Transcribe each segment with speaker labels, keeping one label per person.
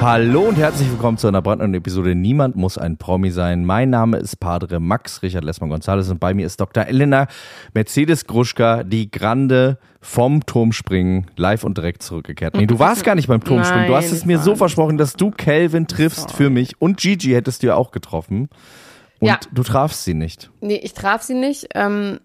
Speaker 1: Hallo und herzlich willkommen zu einer brandneuen Episode Niemand muss ein Promi sein. Mein Name ist Padre Max Richard Lessmann Gonzales und bei mir ist Dr. Elena Mercedes Gruschka, die Grande vom Turmspringen live und direkt zurückgekehrt. Nee, du warst gar nicht beim Turmspringen. du hast es mir so versprochen, dass du Calvin triffst für mich und Gigi hättest du ja auch getroffen. Und
Speaker 2: Ja.
Speaker 1: du trafst sie nicht.
Speaker 2: Nee, ich traf sie nicht, ähm,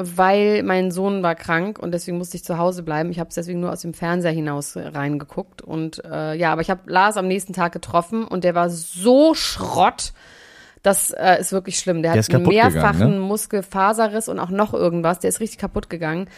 Speaker 2: weil mein Sohn war krank und deswegen musste ich zu Hause bleiben. Ich habe es deswegen nur aus dem Fernseher hinaus reingeguckt. Und äh, ja, aber ich habe Lars am nächsten Tag getroffen und der war so Schrott. Das äh, ist wirklich schlimm. Der,
Speaker 1: Der
Speaker 2: hat einen
Speaker 1: kaputt gegangen,
Speaker 2: mehrfachen
Speaker 1: ne?
Speaker 2: Muskelfaserriss und auch noch irgendwas. Der ist richtig kaputt gegangen.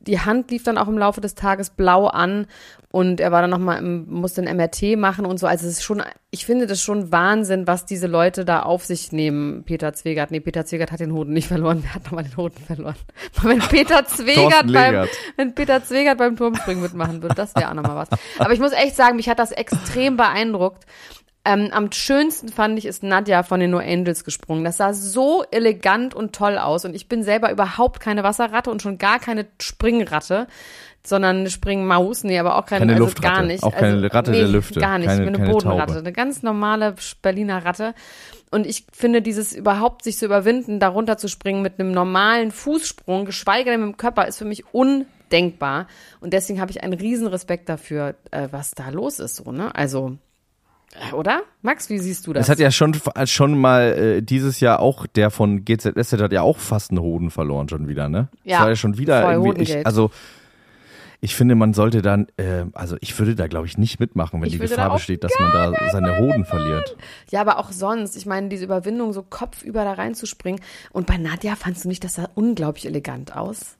Speaker 2: Die Hand lief dann auch im Laufe des Tages blau an und er war dann nochmal, musste ein MRT machen und so. Also es ist schon, ich finde das schon Wahnsinn, was diese Leute da auf sich nehmen. Peter Zwegert, nee, Peter Zwegert hat den Hoden nicht verloren. Wer hat nochmal den Hoden verloren? Wenn Peter Zwegert beim, wenn Peter Zwegert beim Turmspringen mitmachen würde, das wäre auch nochmal was. Aber ich muss echt sagen, mich hat das extrem beeindruckt. Ähm, am schönsten fand ich, ist Nadja von den No Angels gesprungen. Das sah so elegant und toll aus. Und ich bin selber überhaupt keine Wasserratte und schon gar keine Springratte, sondern eine Springmaus. Nee, aber auch keine,
Speaker 1: Keine
Speaker 2: also
Speaker 1: Luftratte.
Speaker 2: gar nicht.
Speaker 1: Auch keine
Speaker 2: also,
Speaker 1: Ratte der Lüfte.
Speaker 2: Gar nicht.
Speaker 1: Keine-
Speaker 2: ich bin eine Bodenratte.
Speaker 1: Taube.
Speaker 2: Eine ganz normale Berliner Ratte. Und ich finde, dieses überhaupt sich zu überwinden, darunter zu springen mit einem normalen Fußsprung, geschweige denn mit dem Körper, ist für mich undenkbar. Und deswegen habe ich einen riesen Respekt dafür, äh, was da los ist, so, ne? Also, oder? Max, wie siehst du das?
Speaker 1: Es hat ja schon, schon mal äh, dieses Jahr auch, der von GZSZ hat ja auch fast einen Hoden verloren schon wieder, ne?
Speaker 2: Ja,
Speaker 1: Das war ja schon wieder irgendwie, ich, also ich finde, man sollte dann, äh, also ich würde da glaube ich nicht mitmachen, wenn
Speaker 2: Ich
Speaker 1: die Gefahr besteht, dass man da seine Hoden verliert.
Speaker 2: Ja, aber auch sonst. Ich meine, diese Überwindung, so kopfüber da reinzuspringen. Und bei Nadja fandst du nicht, das sah unglaublich elegant aus?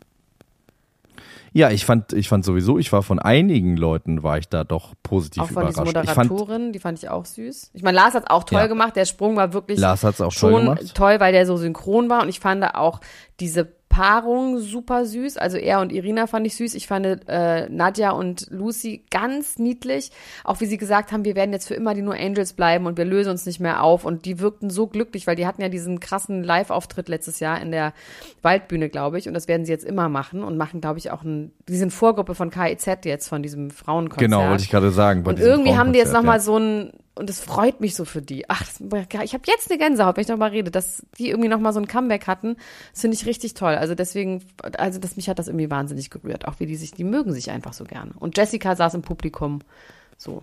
Speaker 1: Ja, ich fand, ich fand sowieso, ich war von einigen Leuten, war ich da doch positiv
Speaker 2: Auch von
Speaker 1: überrascht. Ich fand,
Speaker 2: Moderatorin, die fand ich auch süß. Ich meine, Lars hat auch toll
Speaker 1: Ja.
Speaker 2: gemacht. Der Sprung war wirklich
Speaker 1: Lars hat's auch toll
Speaker 2: schon
Speaker 1: gemacht.
Speaker 2: toll, weil der so synchron war. Und ich fand auch diese Paarung super süß. Also er und Irina fand ich süß. Ich fand äh, Nadja und Lucy ganz niedlich. Auch wie sie gesagt haben, wir werden jetzt für immer die nur Angels bleiben und wir lösen uns nicht mehr auf. Und die wirkten so glücklich, weil die hatten ja diesen krassen Live-Auftritt letztes Jahr in der Waldbühne, glaube ich. Und das werden sie jetzt immer machen und machen, glaube ich, auch ein, die sind Vorgruppe von KIZ jetzt, von diesem Frauenkonzert.
Speaker 1: genau, wollte ich gerade sagen.
Speaker 2: Und irgendwie haben die jetzt nochmal so ein, und es freut mich so für die. Ach, ich habe jetzt eine Gänsehaut, wenn ich darüber rede, dass die irgendwie nochmal so ein Comeback hatten. Das finde ich richtig toll. Also deswegen, also das, mich hat das irgendwie wahnsinnig gerührt. Auch wie die sich, die mögen sich einfach so gerne. Und Jessica saß im Publikum. So.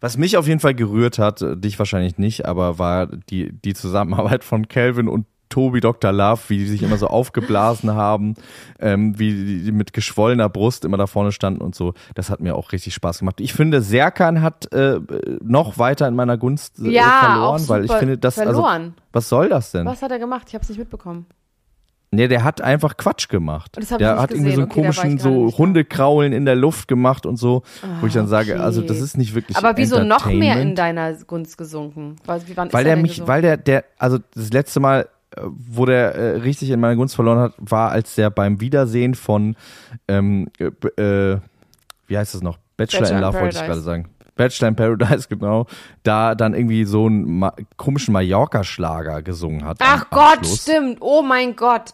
Speaker 1: Was mich auf jeden Fall gerührt hat, äh, dich wahrscheinlich nicht, aber war die, die Zusammenarbeit von Calvin und Tobi Dr. Love, wie die sich immer so aufgeblasen haben, ähm, wie die, mit geschwollener Brust immer da vorne standen und so. Das hat mir auch richtig Spaß gemacht. Ich finde, Serkan hat äh, noch weiter in meiner Gunst äh,
Speaker 2: Ja,
Speaker 1: verloren, weil ich finde, das also was soll das denn?
Speaker 2: Was hat er gemacht? Ich habe es nicht mitbekommen.
Speaker 1: Nee, der hat einfach Quatsch gemacht. Der hat irgendwie so einen
Speaker 2: gesehen. Okay,
Speaker 1: komischen so. Hundekraulen in der Luft gemacht und so, wo ich dann sage,
Speaker 2: okay.
Speaker 1: also das ist nicht wirklich
Speaker 2: Aber wieso noch mehr in deiner Gunst gesunken? Weil, wie,
Speaker 1: weil der
Speaker 2: denn
Speaker 1: mich,
Speaker 2: gesunken?
Speaker 1: weil der, der, also das letzte Mal, wo der äh, richtig in meiner Gunst verloren hat, war, als der beim Wiedersehen von, ähm, äh, äh, wie heißt das noch? Bachelor,
Speaker 2: Bachelor
Speaker 1: in Love wollte ich gerade sagen. Bachelor in Paradise, genau. Da dann irgendwie so einen Ma komischen Mallorca-Schlager gesungen hat.
Speaker 2: Ach Gott,
Speaker 1: Abschluss.
Speaker 2: stimmt. Oh mein Gott.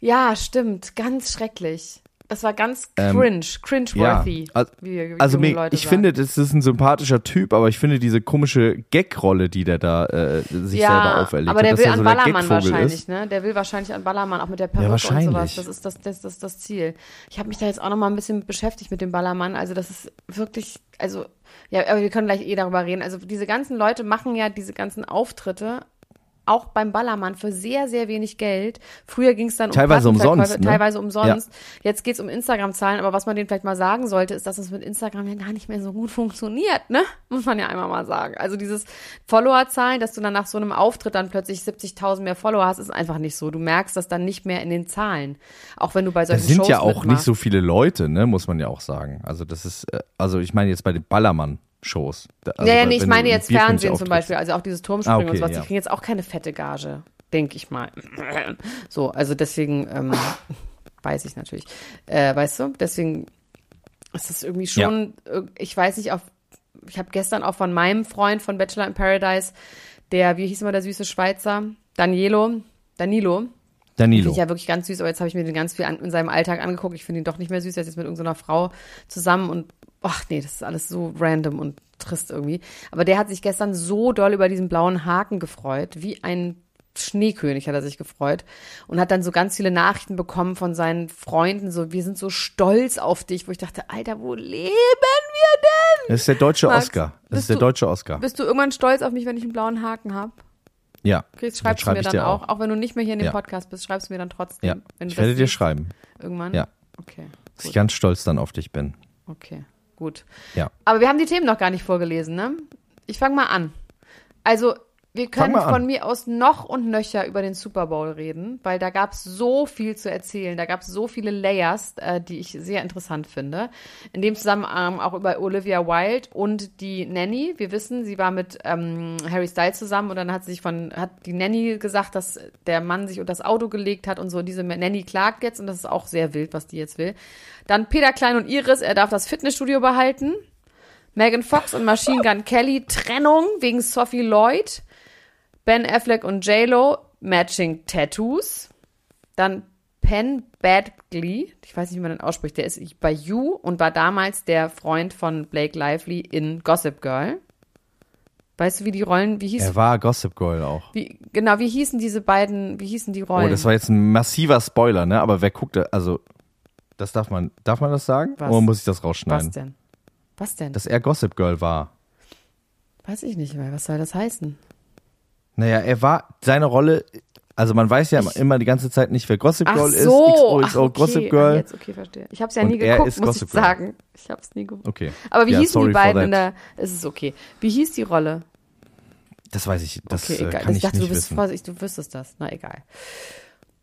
Speaker 2: Ja, stimmt. Ganz schrecklich. Das war ganz cringe, cringe-worthy.
Speaker 1: Ähm, ja, al-
Speaker 2: wie, wie
Speaker 1: Also mir,
Speaker 2: Leute
Speaker 1: ich
Speaker 2: sagen.
Speaker 1: finde, das ist ein sympathischer Typ, aber ich finde diese komische Gag-Rolle, die der da äh, sich selber auferlegt
Speaker 2: aber
Speaker 1: hat,
Speaker 2: der
Speaker 1: dass
Speaker 2: will an
Speaker 1: so
Speaker 2: Ballermann wahrscheinlich,
Speaker 1: ist.
Speaker 2: ne? Der will wahrscheinlich an Ballermann, auch mit der Perücke und
Speaker 1: wahrscheinlich.
Speaker 2: sowas. Das ist das, das, das, das Ziel. Ich habe mich da jetzt auch noch mal ein bisschen beschäftigt mit dem Ballermann. Also das ist wirklich, also ja, aber wir können gleich eh darüber reden. Also diese ganzen Leute machen ja diese ganzen Auftritte auch beim Ballermann für sehr, sehr wenig Geld. Früher ging es dann um
Speaker 1: Teilweise umsonst, ne?
Speaker 2: Teilweise umsonst. Jetzt geht's um Instagram-Zahlen, aber was man denen vielleicht mal sagen sollte, ist, dass es mit Instagram ja gar nicht mehr so gut funktioniert, ne? Muss man ja einmal mal sagen. Also dieses Follower-Zahlen, dass du dann nach so einem Auftritt dann plötzlich 70.000 mehr Follower hast, ist einfach nicht so. Du merkst das dann nicht mehr in den Zahlen. Auch wenn du bei
Speaker 1: Das
Speaker 2: solchen
Speaker 1: sind
Speaker 2: Shows
Speaker 1: ja auch nicht
Speaker 2: mitmachst.
Speaker 1: so viele Leute, ne, muss man ja auch sagen. Also das ist, äh, also ich meine jetzt bei den Ballermann-Shows. Da- Also
Speaker 2: ja, ja, nee, ich meine jetzt
Speaker 1: Bierkönig
Speaker 2: Fernsehen zum. Beispiel, also auch dieses Turmspringen
Speaker 1: Ah,
Speaker 2: und
Speaker 1: okay,
Speaker 2: sowas,
Speaker 1: ja.
Speaker 2: die kriegen jetzt auch keine fette Gage, denke ich mal. So, also deswegen, ähm, weiß ich natürlich. Äh, weißt du, deswegen ist das irgendwie schon, äh, ich weiß nicht, auf ich habe gestern auch von meinem Freund von Bachelor in Paradise, der, wie hieß immer der süße Schweizer? Danielo. Danilo.
Speaker 1: Danilo.
Speaker 2: Finde ich ja wirklich ganz süß, aber jetzt habe ich mir den ganz viel an, in seinem Alltag angeguckt. Ich finde ihn doch nicht mehr süß. Er ist jetzt mit irgendeiner Frau zusammen und ach nee, das ist alles so random und trist irgendwie. Aber der hat sich gestern so doll über diesen blauen Haken gefreut, wie ein Schneekönig hat er sich gefreut und hat dann so ganz viele Nachrichten bekommen von seinen Freunden, so wir sind so stolz auf dich, wo ich dachte, Alter, wo leben wir denn?
Speaker 1: Das ist der deutsche
Speaker 2: Max,
Speaker 1: Oscar. Das ist der
Speaker 2: du-
Speaker 1: deutsche Oscar.
Speaker 2: Bist du irgendwann stolz auf mich, wenn ich einen blauen Haken habe?
Speaker 1: Ja.
Speaker 2: Chris, schreibst
Speaker 1: schreib
Speaker 2: du mir dann
Speaker 1: dir
Speaker 2: auch. auch, wenn du nicht mehr hier in dem
Speaker 1: Ja.
Speaker 2: Podcast bist, schreibst du mir dann trotzdem.
Speaker 1: Ja. Ich werde dir schreiben,
Speaker 2: Irgendwann?
Speaker 1: Ja.
Speaker 2: Okay,
Speaker 1: dass ich ganz stolz dann auf dich bin.
Speaker 2: Okay, gut.
Speaker 1: Ja.
Speaker 2: Aber wir haben die Themen noch gar nicht vorgelesen, ne? Ich fange mal an. Also, wir können von mir aus noch und nöcher über den Super Bowl reden, weil da gab es so viel zu erzählen. Da gab es so viele Layers, äh, die ich sehr interessant finde. In dem Zusammenhang auch über Olivia Wilde und die Nanny. Wir wissen, sie war mit ähm, Harry Styles zusammen und dann hat sich von, hat die Nanny gesagt, dass der Mann sich unter das Auto gelegt hat und so. Diese Nanny klagt jetzt und das ist auch sehr wild, was die jetzt will. Dann Peter Klein und Iris, er darf das Fitnessstudio behalten. Megan Fox und Machine Gun Kelly Trennung wegen Sophie Lloyd. Ben Affleck und J-Lo Matching Tattoos. Dann Penn Badgley, ich weiß nicht, wie man den ausspricht, der ist bei You und war damals der Freund von Blake Lively in Gossip Girl. Weißt du, wie die Rollen, wie hieß,
Speaker 1: Er war Gossip Girl auch.
Speaker 2: wie, genau, wie hießen diese beiden, wie hießen die Rollen?
Speaker 1: Oh, das war jetzt ein massiver Spoiler, ne? Aber wer guckt, da- also das darf man, darf man das sagen?
Speaker 2: Was?
Speaker 1: Oder muss ich das
Speaker 2: Was
Speaker 1: rausschneiden?
Speaker 2: denn? Was denn?
Speaker 1: Dass er Gossip Girl war.
Speaker 2: weiß ich nicht mehr. Was soll das heißen?
Speaker 1: Naja, er war, seine Rolle, also man weiß ja immer die ganze Zeit nicht, wer Gossip
Speaker 2: Ach
Speaker 1: Girl
Speaker 2: so,
Speaker 1: ist.
Speaker 2: ach,
Speaker 1: XOXO
Speaker 2: okay.
Speaker 1: Gossip
Speaker 2: Ah,
Speaker 1: Girl.
Speaker 2: jetzt, okay, verstehe. Ich habe es ja nie geguckt, muss ich sagen. Ich habe es nie geguckt.
Speaker 1: Okay.
Speaker 2: Aber wie
Speaker 1: Ja,
Speaker 2: hießen die beiden in der, es ist okay. Wie hieß die Rolle?
Speaker 1: Das weiß ich, das
Speaker 2: Okay,
Speaker 1: äh,
Speaker 2: egal.
Speaker 1: kann
Speaker 2: ich
Speaker 1: ich,
Speaker 2: dachte,
Speaker 1: nicht
Speaker 2: du bist
Speaker 1: wissen.
Speaker 2: vorsichtig, du wüsstest das. Na, egal.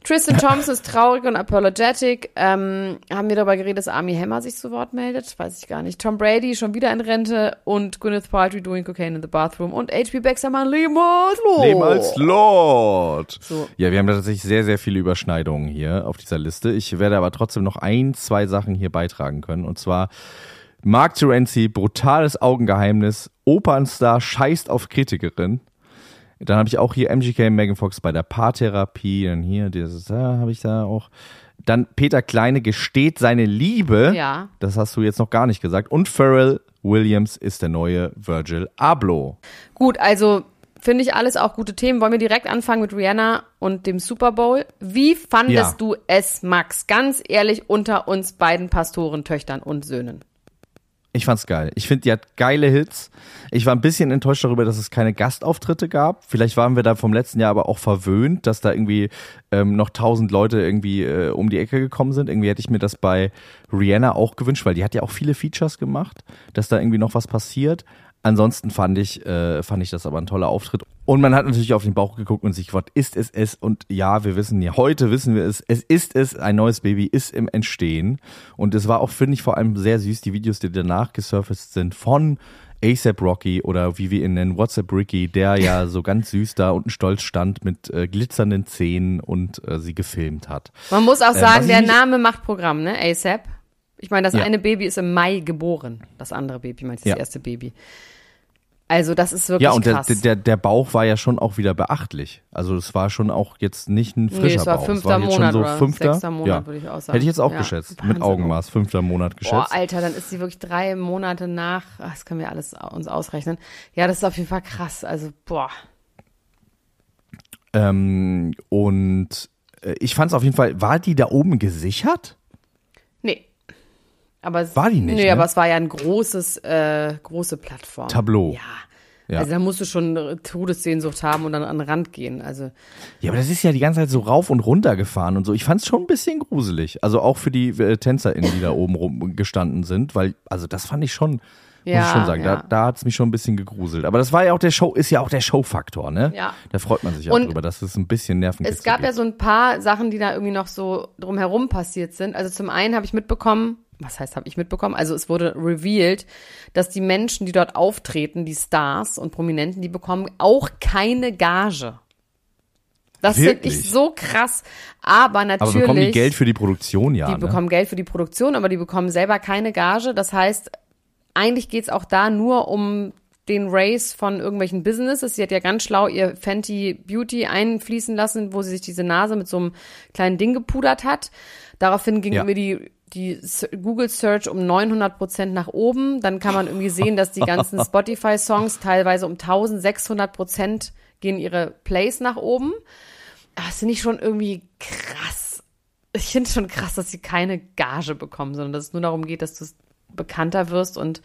Speaker 2: Tristan Thompson ist traurig und apologetic. Ähm, haben wir darüber geredet, dass Army Hammer sich zu Wort meldet? Weiß ich gar nicht. Tom Brady schon wieder in Rente und Gwyneth Paltrow doing cocaine in the bathroom und HP Baxtermann Leben als Lord.
Speaker 1: Leben als Lord.
Speaker 2: So.
Speaker 1: Ja, wir haben tatsächlich sehr, sehr viele Überschneidungen hier auf dieser Liste. Ich werde aber trotzdem noch ein, zwei Sachen hier beitragen können. Und zwar Mark Terenzi, brutales Augengeheimnis, Opernstar scheißt auf Kritikerin. Dann habe ich auch hier MGK Megan Fox bei der Paartherapie. Dann hier, dieses, da habe ich da auch. Dann Peter Kleine gesteht seine Liebe.
Speaker 2: Ja.
Speaker 1: Das hast du jetzt noch gar nicht gesagt. Und Pharrell Williams ist der neue Virgil Abloh.
Speaker 2: Gut, also finde ich alles auch gute Themen. Wollen wir direkt anfangen mit Rihanna und dem Super Bowl? Wie fandest
Speaker 1: Ja.
Speaker 2: du es, Max? Ganz ehrlich, unter uns beiden Pastoren, Töchtern und Söhnen.
Speaker 1: Ich fand's geil. Ich finde, die hat geile Hits. Ich war ein bisschen enttäuscht darüber, dass es keine Gastauftritte gab. Vielleicht waren wir da vom letzten Jahr aber auch verwöhnt, dass da irgendwie ähm, noch tausend Leute irgendwie äh, um die Ecke gekommen sind. Irgendwie hätte ich mir das bei Rihanna auch gewünscht, weil die hat ja auch viele Features gemacht, dass da irgendwie noch was passiert. Ansonsten fand ich, äh, fand ich das aber ein toller Auftritt. Und man hat natürlich auf den Bauch geguckt und sich gefragt, ist es es? Und ja, wir wissen ja, heute wissen wir es, es ist es, ein neues Baby ist im Entstehen. Und es war auch, finde ich, vor allem sehr süß, die Videos, die danach gesurfaced sind von ASAP Rocky oder wie wir ihn nennen, WhatsApp Ricky, der ja so ganz süß da unten stolz stand mit äh, glitzernden Zähnen und äh, sie gefilmt hat.
Speaker 2: Man muss auch
Speaker 1: Äh,
Speaker 2: sagen,
Speaker 1: was
Speaker 2: der Name macht Programm, ne? ASAP. Ich meine, das
Speaker 1: Ja.
Speaker 2: eine Baby ist im Mai geboren. Das andere Baby, meinst du, das
Speaker 1: Ja.
Speaker 2: erste Baby. Also, das ist wirklich
Speaker 1: Ja, und der,
Speaker 2: krass.
Speaker 1: der, der Bauch war ja schon auch wieder beachtlich. Also es war schon auch jetzt nicht ein frischer
Speaker 2: nee, es war
Speaker 1: Bauch.
Speaker 2: fünfter
Speaker 1: es war jetzt
Speaker 2: Monat
Speaker 1: schon so
Speaker 2: oder
Speaker 1: fünfter,
Speaker 2: sechster Monat,
Speaker 1: ja.
Speaker 2: würde ich auch sagen.
Speaker 1: Hätte ich jetzt auch
Speaker 2: Ja.
Speaker 1: geschätzt.
Speaker 2: Wahnsinn.
Speaker 1: Mit Augenmaß, fünfter Monat geschätzt.
Speaker 2: Boah, Alter, dann ist sie wirklich drei Monate nach, ach, das können wir alles uns ausrechnen. Ja, das ist auf jeden Fall krass. Also, boah.
Speaker 1: Ähm, und äh, ich fand es auf jeden Fall, war die da oben gesichert?
Speaker 2: Nee. Aber es,
Speaker 1: War die nicht,
Speaker 2: Nee,
Speaker 1: ne?
Speaker 2: aber es war ja ein großes, äh, große Plattform.
Speaker 1: Tableau.
Speaker 2: Ja.
Speaker 1: Ja.
Speaker 2: Also da musst du schon Todessehnsucht haben und dann an den Rand gehen. Also
Speaker 1: Ja, aber das ist ja die ganze Zeit so rauf und runter gefahren und so. Ich fand es schon ein bisschen gruselig. Also auch für die äh, TänzerInnen, die da oben rum gestanden sind, weil, also das fand ich schon, muss
Speaker 2: Ja,
Speaker 1: ich schon sagen,
Speaker 2: ja.
Speaker 1: da, da hat es mich schon ein bisschen gegruselt. Aber das war ja auch der Show, ist ja auch der Showfaktor, ne?
Speaker 2: Ja.
Speaker 1: Da freut man sich auch
Speaker 2: Und
Speaker 1: drüber, dass es ein bisschen Nervenkitzel
Speaker 2: es gab
Speaker 1: gibt.
Speaker 2: ja so ein paar Sachen, die da irgendwie noch so drumherum passiert sind. Also zum einen habe ich mitbekommen, was heißt habe ich mitbekommen? Also es wurde revealed, dass die Menschen, die dort auftreten, die Stars und Prominenten, die bekommen auch keine Gage. Das finde
Speaker 1: Wirklich?
Speaker 2: ich so krass. Aber natürlich.
Speaker 1: Aber bekommen die Geld für die Produktion, ja.
Speaker 2: Die
Speaker 1: ne?
Speaker 2: bekommen Geld für die Produktion, aber die bekommen selber keine Gage. Das heißt, eigentlich geht's auch da nur um den Race von irgendwelchen Businesses. Sie hat ja ganz schlau ihr Fenty Beauty einfließen lassen, wo sie sich diese Nase mit so einem kleinen Ding gepudert hat. Daraufhin ging
Speaker 1: Ja.
Speaker 2: mir die die Google Search um 900 Prozent nach oben. Dann kann man irgendwie sehen, dass die ganzen Spotify Songs teilweise um 1600 Prozent gehen ihre Plays nach oben. Aber Das finde ich schon irgendwie krass. Ich finde es schon krass, dass sie keine Gage bekommen, sondern dass es nur darum geht, dass du bekannter wirst und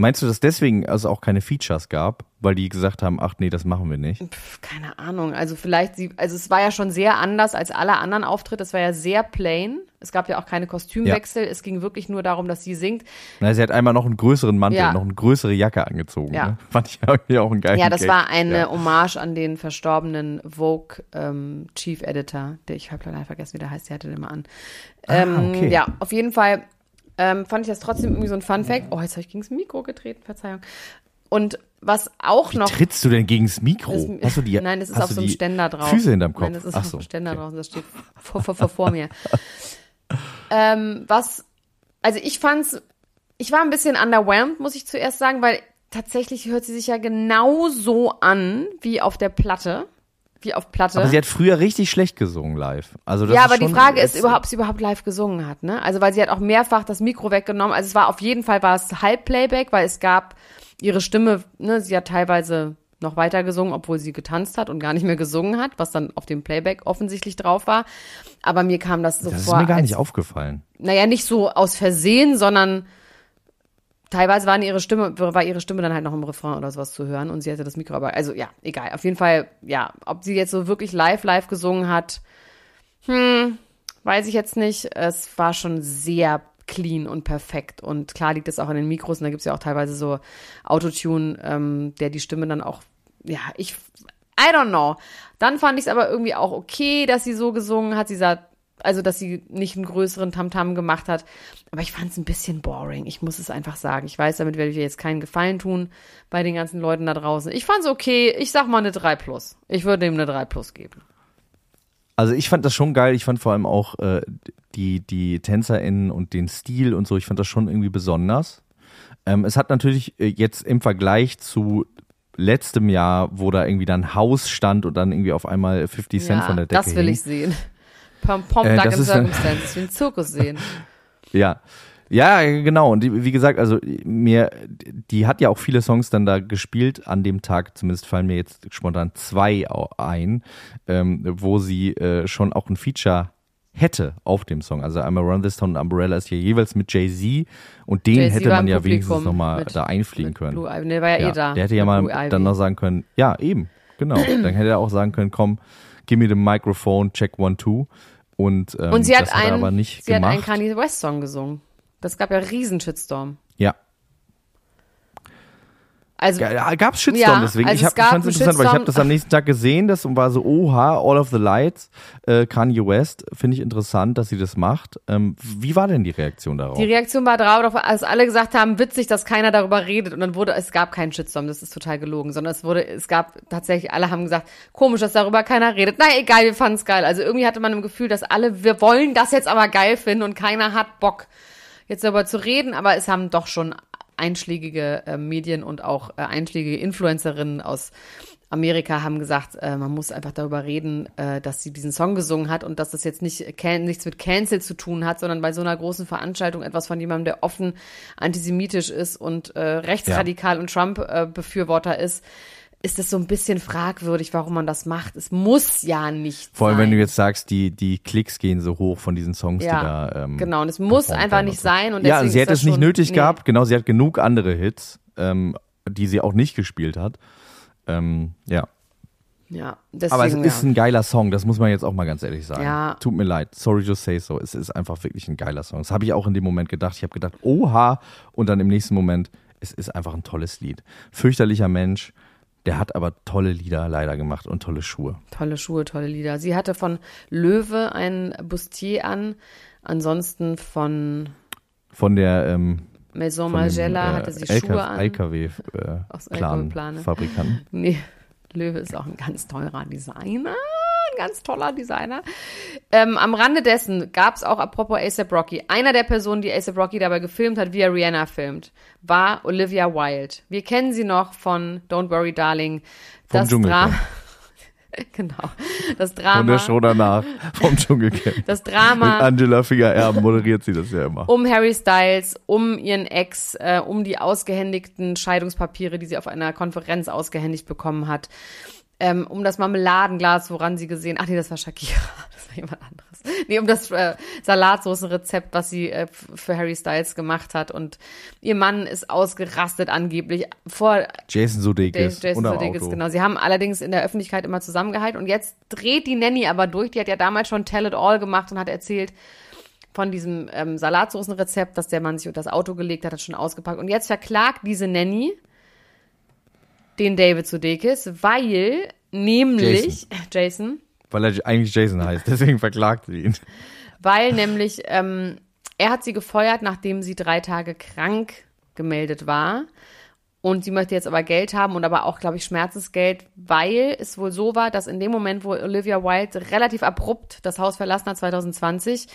Speaker 1: Meinst du, dass deswegen also auch keine Features gab, weil die gesagt haben, ach nee, das machen wir nicht?
Speaker 2: pf, keine Ahnung. Also vielleicht sie, also es war ja schon sehr anders als alle anderen Auftritte. Es war ja sehr plain. Es gab ja auch keine Kostümwechsel. Es ging wirklich nur darum, dass sie singt.
Speaker 1: Na, sie hat einmal noch einen größeren Mantel,
Speaker 2: Ja.
Speaker 1: noch eine größere Jacke angezogen.
Speaker 2: Ja.
Speaker 1: Ne? Fand ich irgendwie auch einen geilen
Speaker 2: Ja, das
Speaker 1: Gag.
Speaker 2: war eine
Speaker 1: Ja.
Speaker 2: Hommage an den verstorbenen Vogue ähm, Chief Editor, der ich habe leider vergessen, wie der heißt, der hatte den mal an. Ähm,
Speaker 1: Ah, okay.
Speaker 2: Ja, auf jeden Fall ähm, fand ich das trotzdem irgendwie so ein Fun Fact. Oh, jetzt habe ich gegen das Mikro getreten, Verzeihung. Und was auch
Speaker 1: Wie
Speaker 2: noch
Speaker 1: trittst du denn gegens Mikro?
Speaker 2: Das-
Speaker 1: hast du die,
Speaker 2: Nein, das ist auf so einem Ständer drauf.
Speaker 1: Füße hinterm Kopf.
Speaker 2: Nein, das ist
Speaker 1: Ach
Speaker 2: auf
Speaker 1: so,
Speaker 2: einem Ständer
Speaker 1: okay.
Speaker 2: drauf. Das steht vor, vor, vor, vor mir. ähm, was, also ich fand's, ich war ein bisschen underwhelmed, muss ich zuerst sagen, weil tatsächlich hört sie sich ja genauso an wie auf der Platte. Wie auf Platte.
Speaker 1: Aber sie hat früher richtig schlecht gesungen live. Also das
Speaker 2: ja, aber die Frage ist überhaupt, ob sie überhaupt live gesungen hat, ne? Also, weil sie hat auch mehrfach das Mikro weggenommen. Also, es war auf jeden Fall war es Halbplayback, weil es gab ihre Stimme, ne? Sie hat teilweise noch weiter gesungen, obwohl sie getanzt hat und gar nicht mehr gesungen hat, was dann auf dem Playback offensichtlich drauf war. Aber mir kam das so
Speaker 1: Das ist
Speaker 2: vor,
Speaker 1: mir gar
Speaker 2: als,
Speaker 1: nicht aufgefallen.
Speaker 2: naja, nicht so aus Versehen, sondern teilweise waren ihre Stimme, war ihre Stimme dann halt noch im Refrain oder sowas zu hören und sie hatte das Mikro, aber also ja, egal. Auf jeden Fall, ja, ob sie jetzt so wirklich live, live gesungen hat, hm, weiß ich jetzt nicht. Es war schon sehr clean und perfekt und klar liegt es auch an den Mikros und da gibt's ja auch teilweise so Autotune, ähm, der die Stimme dann auch, ja, ich, I don't know. Dann fand ich es aber irgendwie auch okay, dass sie so gesungen hat. Sie sah, also dass sie nicht einen größeren Tamtam gemacht hat. Aber ich fand es ein bisschen boring. Ich muss es einfach sagen. Ich weiß, damit werde ich jetzt keinen Gefallen tun bei den ganzen Leuten da draußen. Ich fand es okay. Ich sag mal eine 3 plus. Ich würde ihm eine 3 plus geben.
Speaker 1: Also ich fand das schon geil. Ich fand vor allem auch äh, die, die TänzerInnen und den Stil und so, ich fand das schon irgendwie besonders. Ähm, es hat natürlich äh, jetzt im Vergleich zu letztem Jahr, wo da irgendwie dann Haus stand und dann irgendwie auf einmal 50 Cent
Speaker 2: ja,
Speaker 1: von der Decke
Speaker 2: das will
Speaker 1: hing.
Speaker 2: ich sehen. Pom Pom
Speaker 1: Äh,
Speaker 2: Duck
Speaker 1: das
Speaker 2: in Circumstances. Will einen Zirkus sehen.
Speaker 1: Ja. Ja, genau. Und die, wie gesagt, also mir, die hat ja auch viele Songs dann da gespielt an dem Tag. Zumindest fallen mir jetzt spontan zwei ein, ähm, wo sie äh, schon auch ein Feature hätte auf dem Song. Also einmal Run This Town und Umbrella ist hier jeweils mit Jay-Z und den
Speaker 2: Jay-Z
Speaker 1: hätte man ja wenigstens
Speaker 2: Publikum
Speaker 1: nochmal
Speaker 2: mit-
Speaker 1: da einfliegen können.
Speaker 2: Blue Ivy. Der war ja,
Speaker 1: ja,
Speaker 2: eh da.
Speaker 1: der hätte ja mal
Speaker 2: Blue
Speaker 1: dann noch sagen können, ja, eben, genau. dann hätte er auch sagen können, komm, give me the microphone, check one, two. Und, ähm,
Speaker 2: Und sie hat
Speaker 1: das hat er
Speaker 2: einen,
Speaker 1: aber nicht
Speaker 2: sie hat
Speaker 1: gemacht.
Speaker 2: einen Kanye West Song gesungen. Das gab ja riesen Shitstorm.
Speaker 1: ja,
Speaker 2: Also,
Speaker 1: Ja, gab es Shitstorm
Speaker 2: Ja,
Speaker 1: deswegen.
Speaker 2: also
Speaker 1: ich
Speaker 2: es
Speaker 1: hab, ich fand's
Speaker 2: einen
Speaker 1: interessant, weil ich habe
Speaker 2: Shitstorm.
Speaker 1: das am nächsten Tag gesehen, das und war so, oha, All of the Lights, äh, Kanye West, finde ich interessant, dass sie das macht. Ähm, wie war denn die Reaktion darauf?
Speaker 2: Die Reaktion war drauf, als alle gesagt haben, witzig, dass keiner darüber redet. Und dann wurde, es gab keinen Shitstorm, das ist total gelogen, sondern es wurde, es gab tatsächlich, alle haben gesagt, komisch, dass darüber keiner redet. Na egal, wir fanden es geil. Also irgendwie hatte man im Gefühl, dass alle, wir wollen das jetzt aber geil finden und keiner hat Bock, jetzt darüber zu reden, aber es haben doch schon einschlägige äh, Medien und auch äh, einschlägige Influencerinnen aus Amerika haben gesagt, äh, man muss einfach darüber reden, äh, dass sie diesen Song gesungen hat und dass das jetzt nicht can nichts mit Cancel zu tun hat, sondern bei so einer großen Veranstaltung etwas von jemandem, der offen antisemitisch ist und äh, rechtsradikal und Trump-Befürworter ist, ist es so ein bisschen fragwürdig, warum man das macht. Es muss ja nicht
Speaker 1: Vor allem,
Speaker 2: sein.
Speaker 1: wenn du jetzt sagst, die, die Klicks gehen so hoch von diesen Songs,
Speaker 2: ja,
Speaker 1: die da. Ähm,
Speaker 2: genau. Und es muss einfach nicht
Speaker 1: so.
Speaker 2: sein. Und
Speaker 1: ja, sie hätte es nicht nötig
Speaker 2: nee.
Speaker 1: gehabt. Genau, sie hat genug andere Hits, ähm, die sie auch nicht gespielt hat. Ähm, ja.
Speaker 2: Ja, deswegen,
Speaker 1: Aber es ist
Speaker 2: ja.
Speaker 1: ein geiler Song, das muss man jetzt auch mal ganz ehrlich sagen.
Speaker 2: Ja.
Speaker 1: Tut mir leid, sorry to say so. Es ist einfach wirklich ein geiler Song. Das habe ich auch in dem Moment gedacht. Ich habe gedacht, oha, und dann im nächsten Moment, es ist einfach ein tolles Lied. Fürchterlicher Mensch, der hat aber tolle Lieder leider gemacht und tolle Schuhe.
Speaker 2: Tolle Schuhe, tolle Lieder. Sie hatte von Löwe ein Bustier an, ansonsten von
Speaker 1: Von der ähm,
Speaker 2: Maison Margiela
Speaker 1: äh,
Speaker 2: hatte sie
Speaker 1: LK
Speaker 2: Schuhe an.
Speaker 1: LKW äh,
Speaker 2: Aus
Speaker 1: Plan
Speaker 2: LKW-Plane.
Speaker 1: Fabrikanten.
Speaker 2: Nee, Löwe ist auch ein ganz teurer Designer. Ein ganz toller Designer. Ähm, am Rande dessen gab es auch, apropos ASAP Rocky, einer der Personen, die ASAP Rocky dabei gefilmt hat, wie er Rihanna filmt, war Olivia Wilde. Wir kennen sie noch von Don't Worry Darling.
Speaker 1: Vom
Speaker 2: Das
Speaker 1: Dschungelcamp.
Speaker 2: Drama. genau. Das
Speaker 1: Von der
Speaker 2: Drama.
Speaker 1: Show danach, vom Dschungelcamp.
Speaker 2: Das
Speaker 1: Mit
Speaker 2: Drama
Speaker 1: Angela Finger-Erben moderiert sie das ja immer.
Speaker 2: um Harry Styles, um ihren Ex, äh, um die ausgehändigten Scheidungspapiere, die sie auf einer Konferenz ausgehändigt bekommen hat, ähm, um das Marmeladenglas, woran sie gesehen, ach nee, das war Shakira, das war jemand anderes. Nee, um das äh, Salatsoßenrezept, was sie äh, für Harry Styles gemacht hat und ihr Mann ist ausgerastet angeblich vor
Speaker 1: Jason Sudeikis.
Speaker 2: Jason Sudeikis, genau. Sie haben allerdings in der Öffentlichkeit immer zusammengehalten und jetzt dreht die Nanny aber durch. Die hat ja damals schon Tell It All gemacht und hat erzählt von diesem ähm, Salatsoßenrezept, das der Mann sich unter das Auto gelegt hat, hat schon ausgepackt. Und jetzt verklagt diese Nanny den David Sudeikis, weil nämlich Jason,
Speaker 1: Weil er eigentlich Jason heißt, deswegen verklagt sie ihn.
Speaker 2: weil nämlich ähm, er hat sie gefeuert, nachdem sie drei Tage krank gemeldet war. Und sie möchte jetzt aber Geld haben und aber auch, glaube ich, Schmerzensgeld, weil es wohl so war, dass in dem Moment, wo Olivia Wilde relativ abrupt das Haus verlassen hat, 2020,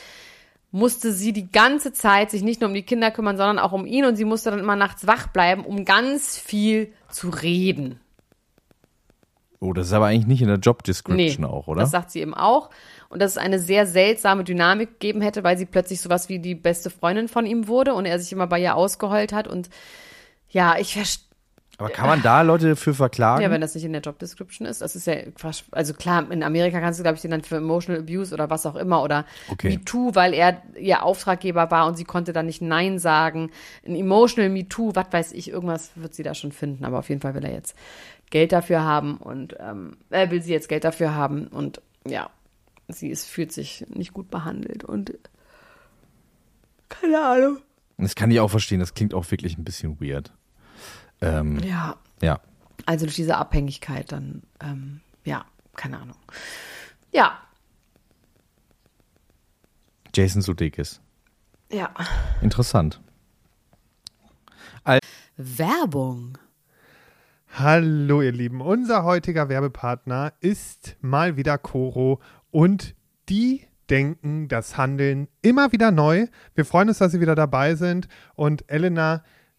Speaker 2: musste sie die ganze Zeit sich nicht nur um die Kinder kümmern, sondern auch um ihn und sie musste dann immer nachts wach bleiben, um ganz viel zu reden.
Speaker 1: Oh, das ist aber eigentlich nicht in der Job Description
Speaker 2: Nee,
Speaker 1: auch, oder?
Speaker 2: Das sagt sie eben auch. Und dass es eine sehr seltsame Dynamik gegeben hätte, weil sie plötzlich sowas wie die beste Freundin von ihm wurde und er sich immer bei ihr ausgeheult hat. Und ja, ich verstehe.
Speaker 1: Aber kann man da Leute für verklagen?
Speaker 2: Ja, wenn das nicht in der Job Description ist, das ist ja Quatsch. Also klar, in Amerika kannst du, glaube ich, den dann für Emotional Abuse oder was auch immer oder
Speaker 1: Okay.
Speaker 2: MeToo, weil er ihr Auftraggeber war und sie konnte dann nicht Nein sagen. Ein Emotional MeToo, was weiß ich, irgendwas wird sie da schon finden. Aber auf jeden Fall will er jetzt Geld dafür haben und ähm, er will sie jetzt Geld dafür haben und ja, sie ist, fühlt sich nicht gut behandelt und keine Ahnung.
Speaker 1: Das kann ich auch verstehen, das klingt auch wirklich ein bisschen weird. Ähm,
Speaker 2: Ja,
Speaker 1: ja.
Speaker 2: also durch diese Abhängigkeit dann, ähm, ja, keine Ahnung. Ja,
Speaker 1: Jason Sudeikis.
Speaker 2: ja.
Speaker 1: Interessant.
Speaker 2: Werbung.
Speaker 3: Hallo ihr Lieben, unser heutiger Werbepartner ist mal wieder Coro und die denken das Handeln immer wieder neu. Wir freuen uns, dass Sie wieder dabei sind und Elena,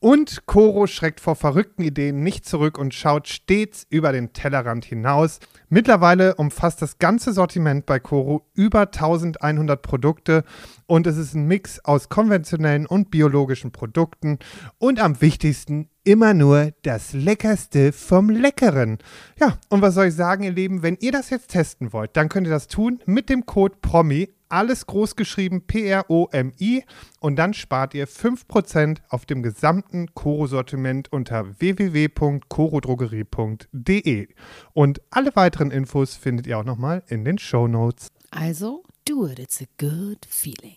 Speaker 3: Und Coro schreckt vor verrückten Ideen nicht zurück und schaut stets über den Tellerrand hinaus. Mittlerweile umfasst das ganze Sortiment bei Coro über 1100 Produkte und es ist ein Mix aus konventionellen und biologischen Produkten und am wichtigsten immer nur das Leckerste vom Leckeren. Ja, und was soll ich sagen, ihr Lieben, wenn ihr das jetzt testen wollt, dann könnt ihr das tun mit dem Code PROMI alles groß geschrieben, P-R-O-M-I. Und dann spart ihr 5% auf dem gesamten Koro-Sortiment unter www.korodrogerie.de. Und alle weiteren Infos findet ihr auch nochmal in den Show Notes.
Speaker 4: Also, do it, it's a good feeling.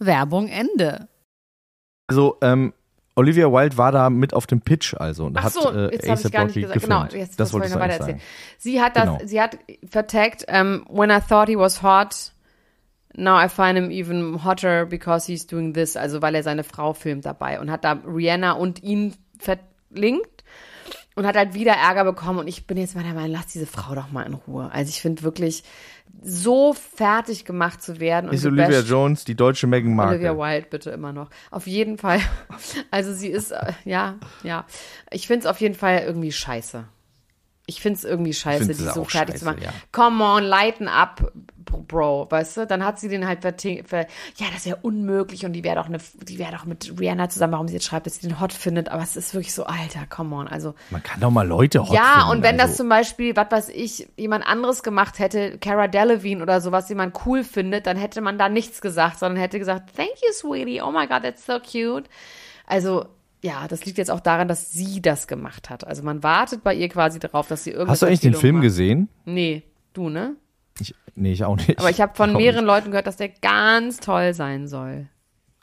Speaker 4: Werbung Ende.
Speaker 1: Also, ähm, Olivia Wilde war da mit auf dem Pitch, also und
Speaker 2: Ach
Speaker 1: hat
Speaker 2: so,
Speaker 1: äh,
Speaker 2: jetzt habe ich gar nicht gesagt. Genau,
Speaker 1: gefilmt.
Speaker 2: jetzt
Speaker 1: das
Speaker 2: muss
Speaker 1: wollte
Speaker 2: ich noch weiter erzählen. Sie hat das,
Speaker 1: Genau.
Speaker 2: sie hat vertagt, um, when I thought he was hot, now I find him even hotter because he's doing this, also weil er seine Frau filmt dabei und hat da Rihanna und ihn verlinkt und hat halt wieder Ärger bekommen und ich bin jetzt mal der Meinung, lass diese Frau doch mal in Ruhe. Also ich finde wirklich, so fertig gemacht zu werden und
Speaker 1: Ist Olivia
Speaker 2: gebasht-
Speaker 1: Jones die deutsche Meghan Markle?
Speaker 2: Olivia Wilde bitte immer noch. Auf jeden Fall. Also sie ist, äh, ja, ja. Ich finde es auf jeden Fall irgendwie scheiße. Ich finde es irgendwie scheiße, die so fertig
Speaker 1: scheiße,
Speaker 2: zu machen.
Speaker 1: ja.
Speaker 2: Come on, lighten up, Bro, weißt du? Dann hat sie den halt ver ja, das wäre unmöglich und die wäre doch eine, die wäre doch mit Rihanna zusammen, warum sie jetzt schreibt, dass sie den hot findet, aber es ist wirklich so, Alter, come on, also.
Speaker 1: Man kann doch mal Leute hot
Speaker 2: Ja,
Speaker 1: finden,
Speaker 2: und wenn das
Speaker 1: also.
Speaker 2: zum Beispiel, was weiß ich, jemand anderes gemacht hätte, Cara Delevingne oder sowas, die man cool findet, dann hätte man da nichts gesagt, sondern hätte gesagt, thank you, sweetie, oh my God, that's so cute. Also, ja, das liegt jetzt auch daran, dass sie das gemacht hat. Also man wartet bei ihr quasi darauf, dass sie irgendwas
Speaker 1: Hast du eigentlich den Film gesehen?
Speaker 2: Nee, du, ne?
Speaker 1: Ich, nee, ich auch nicht.
Speaker 2: Aber ich habe von mehreren
Speaker 1: nicht.
Speaker 2: Leuten gehört, dass der ganz toll sein soll.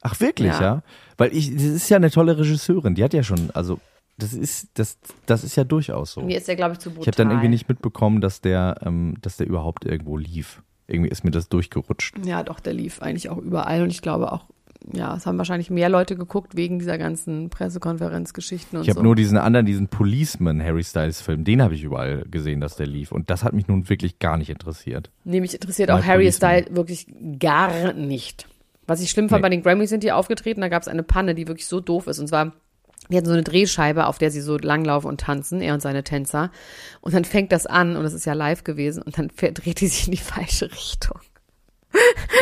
Speaker 1: Ach, wirklich, ja.
Speaker 2: Ja.
Speaker 1: Weil ich, das ist ja eine tolle Regisseurin. Die hat ja schon, also, das ist, das, das ist ja durchaus so.
Speaker 2: Mir ist der, glaube ich, zu brutal.
Speaker 1: Ich habe dann irgendwie nicht mitbekommen, dass der, ähm, dass der überhaupt irgendwo lief. Irgendwie ist mir das durchgerutscht.
Speaker 2: Ja, doch, der lief eigentlich auch überall und ich glaube auch, ja, es haben wahrscheinlich mehr Leute geguckt wegen dieser ganzen Pressekonferenzgeschichten und
Speaker 1: Ich habe
Speaker 2: so.
Speaker 1: nur diesen anderen, diesen Policeman Harry Styles Film, den habe ich überall gesehen, dass der lief. Und das hat mich nun wirklich gar nicht interessiert.
Speaker 2: Nee, mich interessiert
Speaker 1: My
Speaker 2: auch Harry. Styles wirklich gar nicht. Was ich schlimm fand,
Speaker 1: Nee.
Speaker 2: bei den Grammys sind die aufgetreten, da gab es eine Panne, die wirklich so doof ist. Und zwar, die hatten so eine Drehscheibe, auf der sie so langlaufen und tanzen, er und seine Tänzer. Und dann fängt das an, und das ist ja live gewesen, und dann dreht die sich in die falsche Richtung.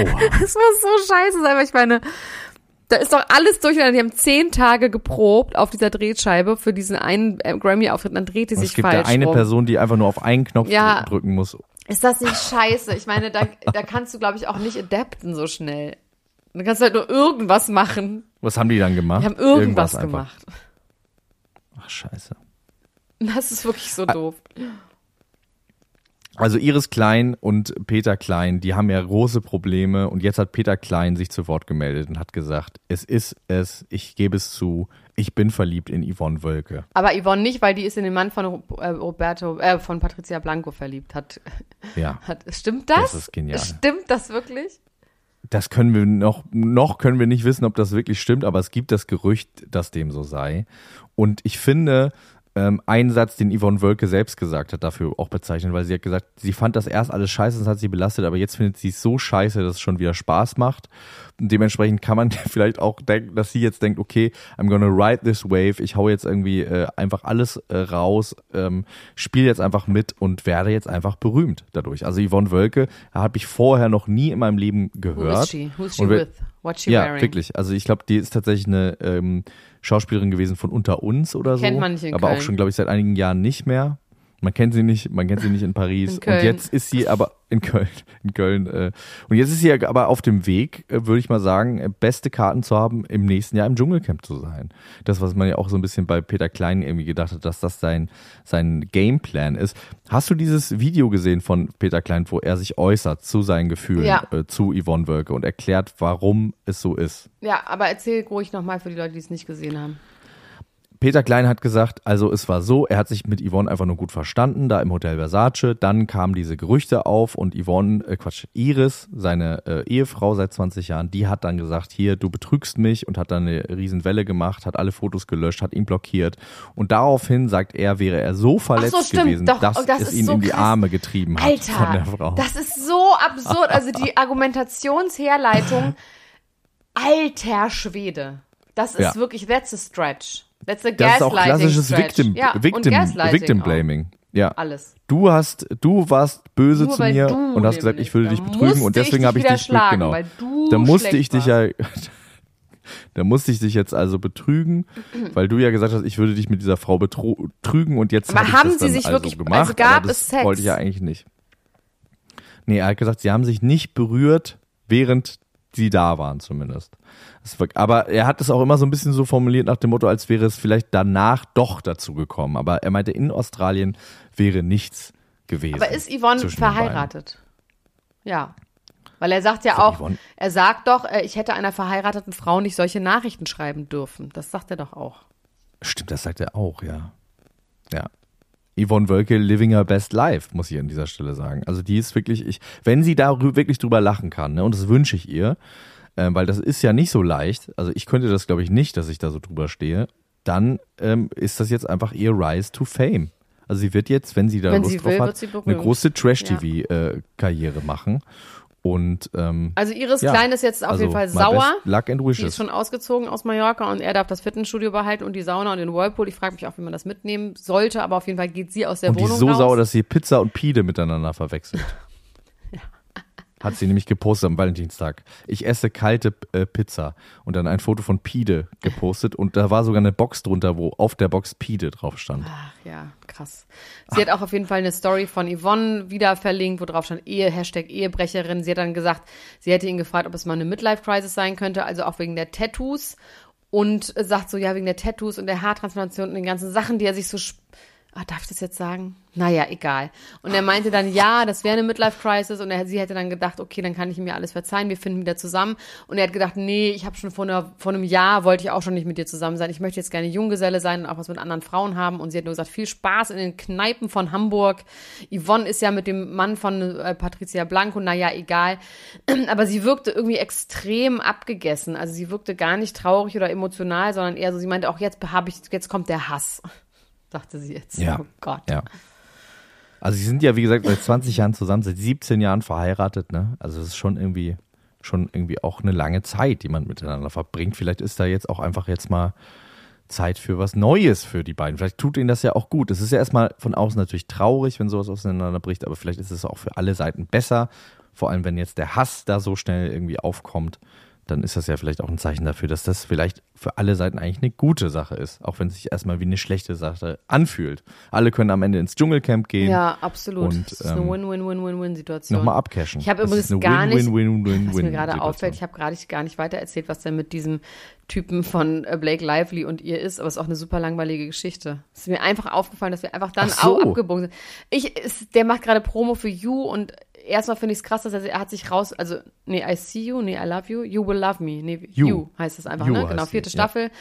Speaker 1: Oha.
Speaker 2: Das muss so scheiße sein, weil ich meine, da ist doch alles durcheinander. Die haben zehn Tage geprobt auf dieser Drehscheibe für diesen einen äh, Grammy-Auftritt, dann dreht die sich
Speaker 1: es gibt
Speaker 2: falsch
Speaker 1: da eine
Speaker 2: rum.
Speaker 1: Person, die einfach nur auf einen Knopf
Speaker 2: Ja.
Speaker 1: drücken muss.
Speaker 2: Ist das nicht scheiße? Ich meine, da, da kannst du, glaube ich, auch nicht adapten so schnell. Du kannst halt nur irgendwas machen.
Speaker 1: Was haben die dann gemacht?
Speaker 2: Die haben irgendwas,
Speaker 1: einfach.
Speaker 2: gemacht.
Speaker 1: Ach, scheiße.
Speaker 2: Das ist wirklich so doof.
Speaker 1: Also Iris Klein und Peter Klein, die haben ja große Probleme und jetzt hat Peter Klein sich zu Wort gemeldet und hat gesagt, es ist es, ich gebe es zu, ich bin verliebt in Yvonne Wölke.
Speaker 2: Aber Yvonne nicht, weil die ist in den Mann von äh, Roberto, äh, von Patricia Blanco verliebt. Hat,
Speaker 1: Ja,
Speaker 2: hat, stimmt das?
Speaker 1: Das ist genial.
Speaker 2: Stimmt das wirklich?
Speaker 1: das können wir noch, noch können wir nicht wissen, ob das wirklich stimmt, aber es gibt das Gerücht, dass dem so sei. Und ich finde, ähm, einen Satz, den Yvonne Wölke selbst gesagt hat, dafür auch bezeichnet, weil sie hat gesagt, sie fand das erst alles scheiße, das hat sie belastet, aber jetzt findet sie es so scheiße, dass es schon wieder Spaß macht. Und dementsprechend kann man vielleicht auch denken, dass sie jetzt denkt, okay, I'm gonna ride this wave, ich hau jetzt irgendwie äh, einfach alles äh, raus, ähm, spiele jetzt einfach mit und werde jetzt einfach berühmt dadurch. Also Yvonne Wölke habe ich vorher noch nie in meinem Leben
Speaker 2: Who
Speaker 1: gehört.
Speaker 2: is she? Who's she
Speaker 1: Und wir-
Speaker 2: with? What's she
Speaker 1: ja,
Speaker 2: wearing?
Speaker 1: wirklich. Also ich glaube, die ist tatsächlich eine ähm, Schauspielerin gewesen von unter uns oder so.
Speaker 2: Kennt man nicht in
Speaker 1: aber
Speaker 2: Köln.
Speaker 1: auch schon, glaube ich, seit einigen Jahren nicht mehr. Man kennt sie nicht, man kennt sie nicht in Paris.
Speaker 2: In.
Speaker 1: Und jetzt ist sie aber in Köln, in Köln. Äh, und jetzt ist sie aber auf dem Weg, äh, würde ich mal sagen, äh, beste Karten zu haben, im nächsten Jahr im Dschungelcamp zu sein. Das, was man ja auch so ein bisschen bei Peter Klein irgendwie gedacht hat, dass das sein, sein Gameplan ist. Hast du dieses Video gesehen von Peter Klein, wo er sich äußert zu seinen Gefühlen
Speaker 2: Ja.
Speaker 1: äh, zu Yvonne Wölke und erklärt, warum es so ist?
Speaker 2: Ja, aber erzähl ruhig nochmal für die Leute, die es nicht gesehen haben.
Speaker 1: Peter Klein hat gesagt, also es war so, er hat sich mit Yvonne einfach nur gut verstanden, da im Hotel Versace. Dann kamen diese Gerüchte auf und Yvonne, äh Quatsch, Iris, seine äh, Ehefrau seit 20 Jahren, die hat dann gesagt, hier, du betrügst mich und hat dann eine Riesenwelle gemacht, hat alle Fotos gelöscht, hat ihn blockiert. Und daraufhin sagt er, wäre er so verletzt
Speaker 2: so, stimmt,
Speaker 1: gewesen,
Speaker 2: doch,
Speaker 1: dass
Speaker 2: oh, das
Speaker 1: es ihn
Speaker 2: so
Speaker 1: in die
Speaker 2: krass.
Speaker 1: Arme getrieben hat
Speaker 2: Alter,
Speaker 1: von der Frau.
Speaker 2: das ist so absurd. Also die Argumentationsherleitung, alter Schwede. Das ist
Speaker 1: Ja.
Speaker 2: wirklich, that's a stretch. That's a
Speaker 1: Das ist auch klassisches
Speaker 2: stretch.
Speaker 1: Victim,
Speaker 2: ja,
Speaker 1: Victim, Victim
Speaker 2: auch.
Speaker 1: Blaming. Ja.
Speaker 2: Alles.
Speaker 1: Du hast, du warst böse
Speaker 2: Nur
Speaker 1: zu mir und hast gesagt, ich würde dich betrügen und deswegen
Speaker 2: ich
Speaker 1: habe ich dich
Speaker 2: schlagen,
Speaker 1: genau.
Speaker 2: weil du
Speaker 1: Da musste ich dich ja, da musste ich dich jetzt also betrügen, weil du ja gesagt hast, ich würde dich mit dieser Frau betrügen und jetzt
Speaker 2: Aber
Speaker 1: ich
Speaker 2: haben
Speaker 1: das
Speaker 2: sie
Speaker 1: dann
Speaker 2: sich
Speaker 1: also
Speaker 2: wirklich-
Speaker 1: gemacht.
Speaker 2: also gab
Speaker 1: aber das
Speaker 2: es Sex?
Speaker 1: Wollte ich ja eigentlich nicht. Nee, er hat gesagt, sie haben sich nicht berührt, während sie da waren zumindest. Aber er hat es auch immer so ein bisschen so formuliert nach dem Motto, als wäre es vielleicht danach doch dazu gekommen. Aber er meinte, in Australien wäre nichts gewesen.
Speaker 2: Aber ist Yvonne verheiratet? Ja. Weil er sagt ja
Speaker 1: Für
Speaker 2: auch,
Speaker 1: Yvonne-
Speaker 2: er sagt doch, äh, ich hätte einer verheirateten Frau nicht solche Nachrichten schreiben dürfen. Das sagt er doch auch.
Speaker 1: Stimmt, das sagt er auch, ja. Ja. Yvonne Wölke living her best life, muss ich an dieser Stelle sagen. Also die ist wirklich, ich, wenn sie da wirklich drüber lachen kann, ne, und das wünsche ich ihr, ähm, weil das ist ja nicht so leicht, also ich könnte das glaube ich nicht, dass ich da so drüber stehe, dann ähm, ist das jetzt einfach ihr Rise to Fame. Also sie wird jetzt, wenn sie da
Speaker 2: Wenn
Speaker 1: Lust
Speaker 2: sie
Speaker 1: drauf
Speaker 2: will,
Speaker 1: hat,
Speaker 2: sie berühmt.
Speaker 1: eine große Trash-TV-Karriere machen. Und ähm,
Speaker 2: Also Iris
Speaker 1: ja,
Speaker 2: Klein ist jetzt auf
Speaker 1: also
Speaker 2: jeden Fall sauer.
Speaker 1: Luck and
Speaker 2: Die
Speaker 1: wishes.
Speaker 2: ist schon ausgezogen aus Mallorca und er darf das Fitnessstudio behalten und die Sauna und den Whirlpool. Ich frage mich auch, wie man das mitnehmen sollte, aber auf jeden Fall geht sie aus der
Speaker 1: Und die
Speaker 2: Wohnung
Speaker 1: ist so
Speaker 2: raus.
Speaker 1: sauer, dass sie Pizza und Pide miteinander verwechselt. Hat sie nämlich gepostet am Valentinstag. Ich esse kalte äh, Pizza und dann ein Foto von Pide gepostet und da war sogar eine Box drunter, wo auf der Box Pide drauf stand.
Speaker 2: Ach ja, krass. Sie hat auch auf jeden Fall eine Story von Yvonne wieder verlinkt, wo drauf stand Ehe, Hashtag Ehebrecherin. Sie hat dann gesagt, sie hätte ihn gefragt, ob es mal eine Midlife-Crisis sein könnte, also auch wegen der Tattoos. Und sagt so, ja, wegen der Tattoos und der Haartransplantation und den ganzen Sachen, die er sich so. Ah, darf ich das jetzt sagen? Naja, egal. Und er meinte dann, ja, das wäre eine Midlife-Crisis. Und er, sie hätte dann gedacht, okay, dann kann ich ihm ja alles verzeihen, wir finden wieder zusammen. Und er hat gedacht, nee, ich habe schon vor, einer, vor einem Jahr, wollte ich auch schon nicht mit dir zusammen sein. Ich möchte jetzt gerne Junggeselle sein und auch was mit anderen Frauen haben. Und sie hat nur gesagt, viel Spaß in den Kneipen von Hamburg. Yvonne ist ja mit dem Mann von äh, Patricia Blanco, naja, egal. Aber sie wirkte irgendwie extrem abgegessen. Also sie wirkte gar nicht traurig oder emotional, sondern eher so, sie meinte auch, jetzt habe ich, jetzt kommt der Hass. Dachte sie jetzt.
Speaker 1: Ja.
Speaker 2: Oh Gott.
Speaker 1: Ja. Also sie sind ja, wie gesagt, seit 20 Jahren zusammen, seit 17 Jahren verheiratet, ne? Also es ist schon irgendwie, schon irgendwie auch eine lange Zeit, die man miteinander verbringt. Vielleicht ist da jetzt auch einfach jetzt mal Zeit für was Neues für die beiden. Vielleicht tut ihnen das ja auch gut. Es ist ja erstmal von außen natürlich traurig, wenn sowas auseinanderbricht, aber vielleicht ist es auch für alle Seiten besser. Vor allem, wenn jetzt der Hass da so schnell irgendwie aufkommt, dann ist das ja vielleicht auch ein Zeichen dafür, dass das vielleicht für alle Seiten eigentlich eine gute Sache ist. Auch wenn es sich erstmal wie eine schlechte Sache anfühlt. Alle können am Ende ins Dschungelcamp gehen.
Speaker 2: Ja, absolut.
Speaker 1: Und,
Speaker 2: das ist eine
Speaker 1: ähm,
Speaker 2: Win-Win-Win-Win-Win-Situation.
Speaker 1: Nochmal abcashen.
Speaker 2: Ich habe übrigens gar nicht,
Speaker 1: Win-Win-Win-Win-Win.
Speaker 2: was mir gerade auffällt, ich habe gerade gar nicht weiter erzählt, was denn mit diesem Typen von äh, Blake Lively und ihr ist, aber es ist auch eine super langweilige Geschichte. Es ist mir einfach aufgefallen, dass wir einfach dann
Speaker 1: so.
Speaker 2: auch abgebogen sind. Ich, ist, der macht gerade Promo für You und erstmal finde ich es krass, dass er, er hat sich raus, also, nee, I see you, nee, I love you, you will love me, nee, you,
Speaker 1: You.
Speaker 2: heißt das einfach,
Speaker 1: You
Speaker 2: ne? Genau, vierte
Speaker 1: ja.
Speaker 2: Staffel.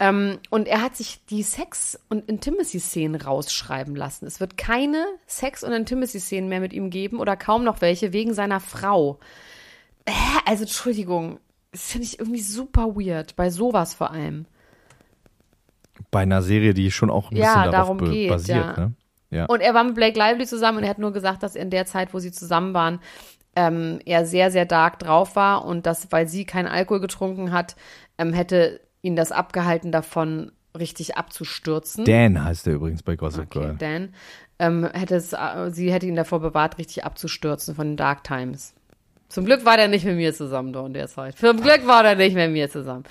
Speaker 2: Ähm, und er hat sich die Sex- und Intimacy-Szenen rausschreiben lassen. Es wird keine Sex- und Intimacy-Szenen mehr mit ihm geben oder kaum noch welche wegen seiner Frau. Hä? Also, Entschuldigung, das finde ich irgendwie super weird, bei sowas vor allem.
Speaker 1: Bei einer Serie, die schon auch ein
Speaker 2: Ja,
Speaker 1: bisschen darauf
Speaker 2: darum geht,
Speaker 1: basiert.
Speaker 2: ja.
Speaker 1: Ne? Ja.
Speaker 2: Und er war mit Blake Lively zusammen und er hat nur gesagt, dass in der Zeit, wo sie zusammen waren, ähm, er sehr, sehr dark drauf war und dass, weil sie keinen Alkohol getrunken hat, ähm, hätte ihn das abgehalten davon, richtig abzustürzen.
Speaker 1: Dan heißt er übrigens bei Gossip
Speaker 2: okay,
Speaker 1: Girl.
Speaker 2: Dan. Ähm, hätte es, äh, sie hätte ihn davor bewahrt, richtig abzustürzen von den Dark Times. Zum Glück war der nicht mit mir zusammen da in der Zeit. Zum Glück war der nicht mit mir zusammen.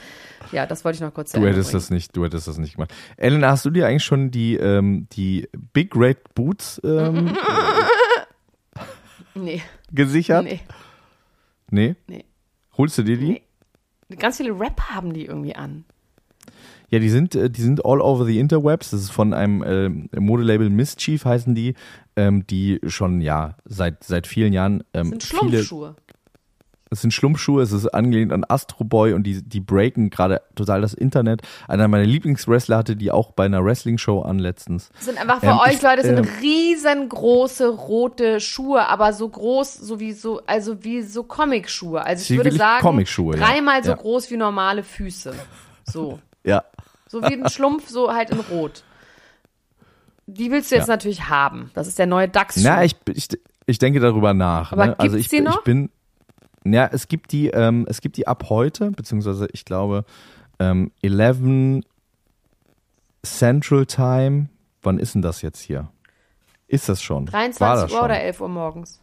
Speaker 2: Ja, das wollte ich noch kurz
Speaker 1: Du hättest das nicht, du hättest das nicht gemacht. Ellen, hast du dir eigentlich schon die, ähm, die Big Red Boots ähm,
Speaker 2: Nee,
Speaker 1: gesichert?
Speaker 2: nee,
Speaker 1: Nee?
Speaker 2: nee.
Speaker 1: Holst du dir die?
Speaker 2: Nee. Ganz viele Rap haben die irgendwie an.
Speaker 1: Ja, die sind, äh, die sind all over the interwebs. Das ist von einem ähm, Modelabel Mischief heißen die, ähm, die schon ja seit seit vielen Jahren ähm,
Speaker 2: sind
Speaker 1: viele
Speaker 2: Schlumpfschuhe.
Speaker 1: Es sind Schlumpfschuhe, es ist angelehnt an Astro Boy und die, die breaken gerade total das Internet. Einer meiner Lieblingswrestler hatte die auch bei einer Wrestling-Show an letztens.
Speaker 2: Das sind einfach für
Speaker 1: Ähm,
Speaker 2: euch
Speaker 1: ich,
Speaker 2: Leute, das sind
Speaker 1: ähm,
Speaker 2: riesengroße rote Schuhe, aber so groß, so wie so, also wie so Comic-Schuhe. Also ich würde sagen,
Speaker 1: Comic-Schuhe, ja.
Speaker 2: dreimal so
Speaker 1: Ja.
Speaker 2: groß wie normale Füße. So.
Speaker 1: Ja.
Speaker 2: So wie ein Schlumpf, so halt in Rot. Die willst du jetzt
Speaker 1: Ja.
Speaker 2: natürlich haben. Das ist der neue DAX-Schuh.
Speaker 1: Na, ich, ich, ich denke darüber nach.
Speaker 2: Aber
Speaker 1: ne? Also ich,
Speaker 2: die noch?
Speaker 1: ich bin, ja, es gibt die, ähm, es gibt die ab heute, beziehungsweise ich glaube, ähm, 11 Central Time. Wann ist denn das jetzt hier? Ist das schon? War
Speaker 2: 23
Speaker 1: das
Speaker 2: Uhr
Speaker 1: schon?
Speaker 2: oder 11 Uhr morgens?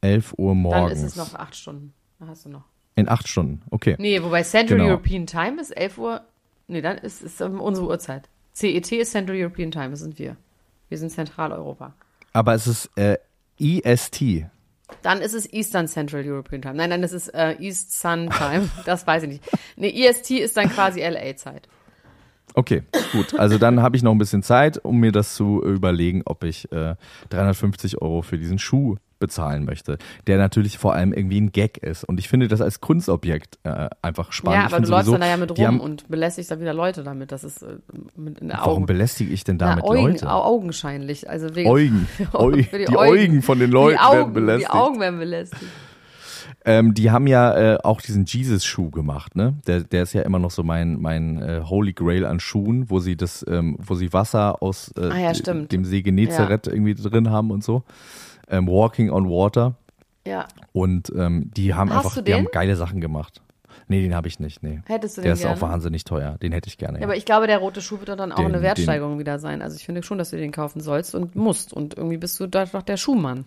Speaker 1: 11 Uhr
Speaker 2: Dann
Speaker 1: morgens.
Speaker 2: ist es noch 8 Stunden. Da hast du noch.
Speaker 1: In acht Stunden, okay.
Speaker 2: Nee, wobei Central
Speaker 1: Genau.
Speaker 2: European Time ist 11 Uhr. Nee, dann ist es unsere Uhrzeit. CET ist Central European Time, das sind wir. Wir sind Zentraleuropa.
Speaker 1: Aber es ist äh, EST.
Speaker 2: Dann ist es Eastern Central European Time. Nein, nein, das ist äh, East Sun Time. Das weiß ich nicht. Nee, EST ist dann quasi LA-Zeit.
Speaker 1: Okay, gut. Also dann habe ich noch ein bisschen Zeit, um mir das zu überlegen, ob ich äh, 350 Euro für diesen Schuh bezahlen möchte, der natürlich vor allem irgendwie ein Gag ist. Und ich finde das als Kunstobjekt äh, einfach spannend.
Speaker 2: Ja, aber du läufst dann da ja mit rum
Speaker 1: haben,
Speaker 2: und belästigst da wieder Leute damit. Das ist äh, mit in der
Speaker 1: Warum
Speaker 2: Augen.
Speaker 1: belästige ich denn
Speaker 2: Na,
Speaker 1: damit
Speaker 2: Augen,
Speaker 1: Leute?
Speaker 2: au- augenscheinlich. Also wegen,
Speaker 1: Eugen. Eu,
Speaker 2: für
Speaker 1: die Eugen von den Leuten
Speaker 2: Augen,
Speaker 1: werden belästigt.
Speaker 2: Die Augen werden belästigt.
Speaker 1: Ähm, die haben ja äh, auch diesen Jesus-Schuh gemacht, ne? Der, der ist ja immer noch so mein, mein äh, Holy Grail an Schuhen, wo sie das, ähm, wo sie Wasser aus äh,
Speaker 2: Ah ja,
Speaker 1: dem See Genezareth irgendwie drin haben und so. Ähm, Walking on Water.
Speaker 2: Ja.
Speaker 1: Und ähm, die haben
Speaker 2: Hast
Speaker 1: einfach, die haben
Speaker 2: den?
Speaker 1: geile Sachen gemacht. Nee, den habe ich nicht, nee.
Speaker 2: Hättest du
Speaker 1: Der
Speaker 2: den
Speaker 1: ist auch
Speaker 2: gerne?
Speaker 1: wahnsinnig teuer. Den hätte ich gerne.
Speaker 2: Ja, aber ich glaube, der rote Schuh wird dann auch
Speaker 1: Den-
Speaker 2: eine
Speaker 1: den-
Speaker 2: Wertsteigerung wieder sein. Also ich finde schon, dass du den kaufen sollst und musst. Und irgendwie bist du da doch der Schuhmann.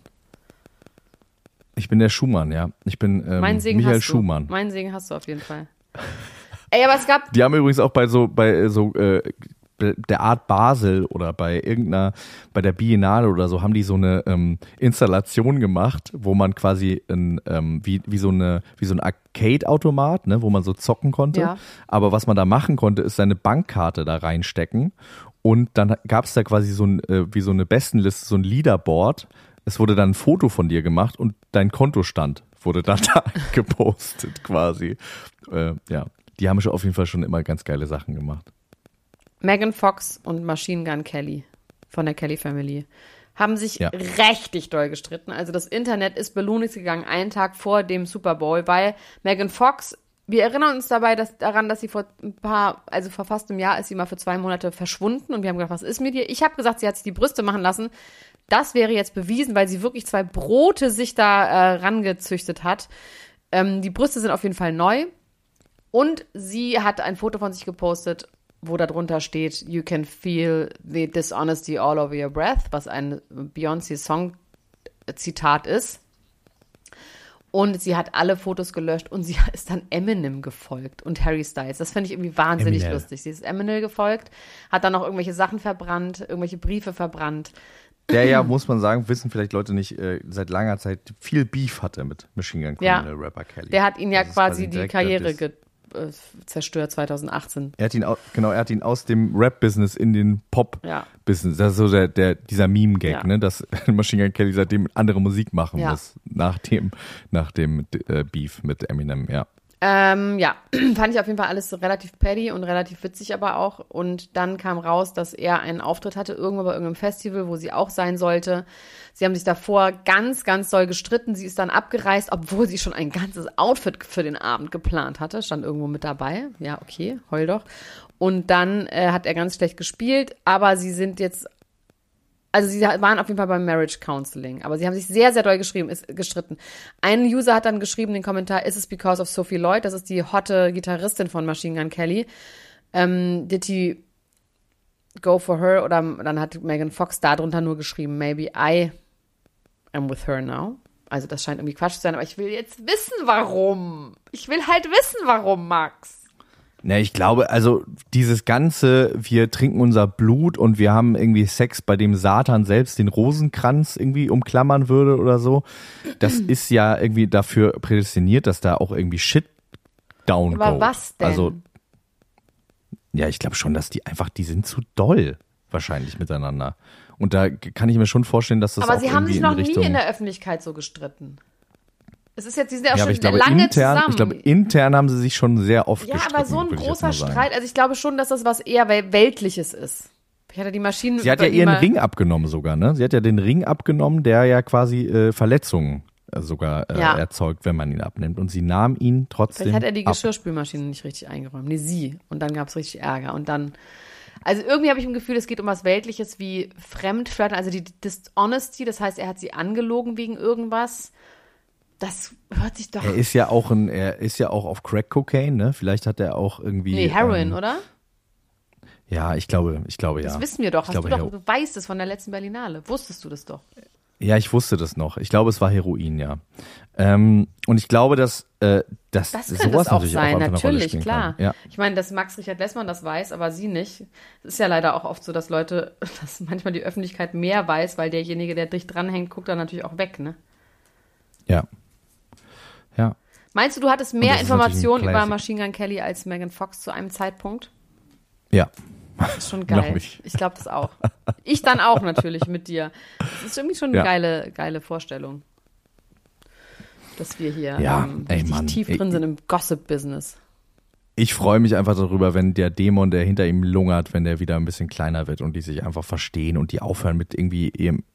Speaker 1: Ich bin der Schumann, ja. Ich bin ähm,
Speaker 2: Mein Segen
Speaker 1: Michael
Speaker 2: hast du.
Speaker 1: Schumann.
Speaker 2: Mein Segen hast du auf jeden Fall. Ey, aber es gab
Speaker 1: Die haben übrigens auch bei so, bei äh, so äh, der Art Basel oder bei irgendeiner, bei der Biennale oder so, haben die so eine ähm, Installation gemacht, wo man quasi ein, ähm, wie, wie so eine, wie so ein Arcade-Automat, ne, wo man so zocken konnte.
Speaker 2: Ja.
Speaker 1: Aber was man da machen konnte, ist seine Bankkarte da reinstecken. Und dann gab es da quasi so ein, äh, wie so eine Bestenliste, so ein Leaderboard. Es wurde dann ein Foto von dir gemacht und dein Kontostand wurde dann da gepostet quasi. Äh, ja, die haben schon auf jeden Fall schon immer ganz geile Sachen gemacht.
Speaker 2: Megan Fox und Machine Gun Kelly von der Kelly Family haben sich
Speaker 1: Ja.
Speaker 2: richtig doll gestritten. Also das Internet ist belohnt gegangen einen Tag vor dem Super Bowl, weil Megan Fox, wir erinnern uns dabei dass, daran, dass sie vor ein paar, also vor fast einem Jahr ist sie mal für zwei Monate verschwunden und wir haben gedacht, was ist mit ihr? Ich habe gesagt, sie hat sich die Brüste machen lassen. Das wäre jetzt bewiesen, weil sie wirklich zwei Brote sich da äh, rangezüchtet hat. Ähm, die Brüste sind auf jeden Fall neu. Und sie hat ein Foto von sich gepostet, wo darunter steht, You can feel the dishonesty all over your breath, was ein Beyoncé-Song-Zitat ist. Und sie hat alle Fotos gelöscht und sie ist dann Eminem gefolgt und Harry Styles. Das finde ich irgendwie wahnsinnig
Speaker 1: Eminem.
Speaker 2: lustig. Sie ist Eminem gefolgt, hat dann noch irgendwelche Sachen verbrannt, irgendwelche Briefe verbrannt.
Speaker 1: Der ja, muss man sagen, wissen vielleicht Leute nicht, äh, seit langer Zeit viel Beef hatte mit Machine Gun
Speaker 2: Ja.
Speaker 1: Criminal Rapper Kelly.
Speaker 2: Der hat ihn ja
Speaker 1: Das
Speaker 2: quasi die Karriere ge äh, zerstört 2018.
Speaker 1: Er hat ihn, au- genau, er hat ihn aus dem Rap-Business in den
Speaker 2: Ja.
Speaker 1: Pop-Business. Das ist so der, der, dieser Meme-Gag,
Speaker 2: Ja.
Speaker 1: ne, dass Machine Gun Kelly seitdem andere Musik machen
Speaker 2: Ja.
Speaker 1: muss. Nach dem, nach dem äh, Beef mit Eminem, ja.
Speaker 2: Ähm, ja, fand ich auf jeden Fall alles so relativ petty und relativ witzig aber auch. Und dann kam raus, dass er einen Auftritt hatte, irgendwo bei irgendeinem Festival, wo sie auch sein sollte. Sie haben sich davor ganz, ganz doll gestritten. Sie ist dann abgereist, obwohl sie schon ein ganzes Outfit für den Abend geplant hatte. Stand irgendwo mit dabei. Ja, okay, heul doch. Und dann äh, hat er ganz schlecht gespielt, aber sie sind jetzt also sie waren auf jeden Fall beim Marriage Counseling, aber sie haben sich sehr, sehr doll geschrieben, ist, gestritten. Ein User hat dann geschrieben den Kommentar, is it because of Sophie Lloyd? Das ist die hotte Gitarristin von Machine Gun Kelly. Ähm, did he go for her? Oder dann hat Megan Fox darunter nur geschrieben, maybe I am with her now. Also das scheint irgendwie Quatsch zu sein, aber ich will jetzt wissen, warum. Ich will halt wissen, warum, Max.
Speaker 1: Ne, ich glaube, also dieses ganze, wir trinken unser Blut und wir haben irgendwie Sex, bei dem Satan selbst den Rosenkranz irgendwie umklammern würde oder so, das ist ja irgendwie dafür prädestiniert, dass da auch irgendwie Shit down
Speaker 2: Aber
Speaker 1: goes.
Speaker 2: was denn?
Speaker 1: Also, ja, ich glaube schon, dass die einfach, die sind zu doll wahrscheinlich miteinander. Und da kann ich mir schon vorstellen, dass das
Speaker 2: aber sie haben sich noch nie in der Öffentlichkeit so gestritten. Es ist jetzt, die sind ja auch
Speaker 1: Ja,
Speaker 2: schon
Speaker 1: ich glaube,
Speaker 2: lange
Speaker 1: intern,
Speaker 2: zusammen.
Speaker 1: ich glaube, intern haben sie sich schon sehr oft
Speaker 2: ja, aber so ein großer. Streit, also ich glaube schon, dass das was eher Wel- Weltliches ist. Ich hatte die Maschinen.
Speaker 1: Sie hat ja ihren Ring abgenommen sogar, ne? Sie hat ja den Ring abgenommen, der ja quasi äh, Verletzungen äh, sogar äh,
Speaker 2: Ja.
Speaker 1: erzeugt, wenn man ihn abnimmt. Und sie nahm ihn trotzdem
Speaker 2: Vielleicht hat er die
Speaker 1: ab.
Speaker 2: Geschirrspülmaschine nicht richtig eingeräumt. Nee, sie. Und dann gab es richtig Ärger. Und dann. Also irgendwie habe ich ein Gefühl, es geht um was Weltliches wie Fremdflirten, also die Dishonesty, das heißt, er hat sie angelogen wegen irgendwas. Das hört sich doch.
Speaker 1: Er ist ja auch ein, er ist ja auch auf Crack Cocaine, ne? Vielleicht hat er auch irgendwie.
Speaker 2: nee, Heroin,
Speaker 1: ähm,
Speaker 2: oder?
Speaker 1: Ja, ich glaube, ich glaube ja.
Speaker 2: Das wissen wir doch.
Speaker 1: Ich
Speaker 2: Hast
Speaker 1: glaube,
Speaker 2: du doch, du weißt es von der letzten Berlinale. Wusstest du das doch?
Speaker 1: Ja, ich wusste das noch. Ich glaube, es war Heroin, ja. Ähm, und ich glaube, dass, äh, dass
Speaker 2: Das könnte
Speaker 1: sowas
Speaker 2: auch
Speaker 1: natürlich
Speaker 2: sein,
Speaker 1: auch einfach
Speaker 2: natürlich, klar.
Speaker 1: Ja.
Speaker 2: Ich meine, dass Max Richard Lessmann das weiß, aber sie nicht. Es ist ja leider auch oft so, dass Leute, dass manchmal die Öffentlichkeit mehr weiß, weil derjenige, der dicht dranhängt, guckt dann natürlich auch weg, ne?
Speaker 1: Ja.
Speaker 2: Meinst du, du hattest mehr Informationen über. Machine Gun Kelly als Megan Fox zu einem Zeitpunkt?
Speaker 1: Ja.
Speaker 2: Das ist schon geil. Ich glaube das auch. Ich dann auch natürlich mit dir. Das ist irgendwie schon eine
Speaker 1: Ja.
Speaker 2: geile, geile Vorstellung. Dass wir hier
Speaker 1: Ja,
Speaker 2: ähm,
Speaker 1: ey, Mann,
Speaker 2: tief
Speaker 1: ey,
Speaker 2: drin sind im Gossip-Business.
Speaker 1: Ich freue mich einfach darüber, wenn der Dämon, der hinter ihm lungert, wenn der wieder ein bisschen kleiner wird und die sich einfach verstehen und die aufhören mit irgendwie ihrem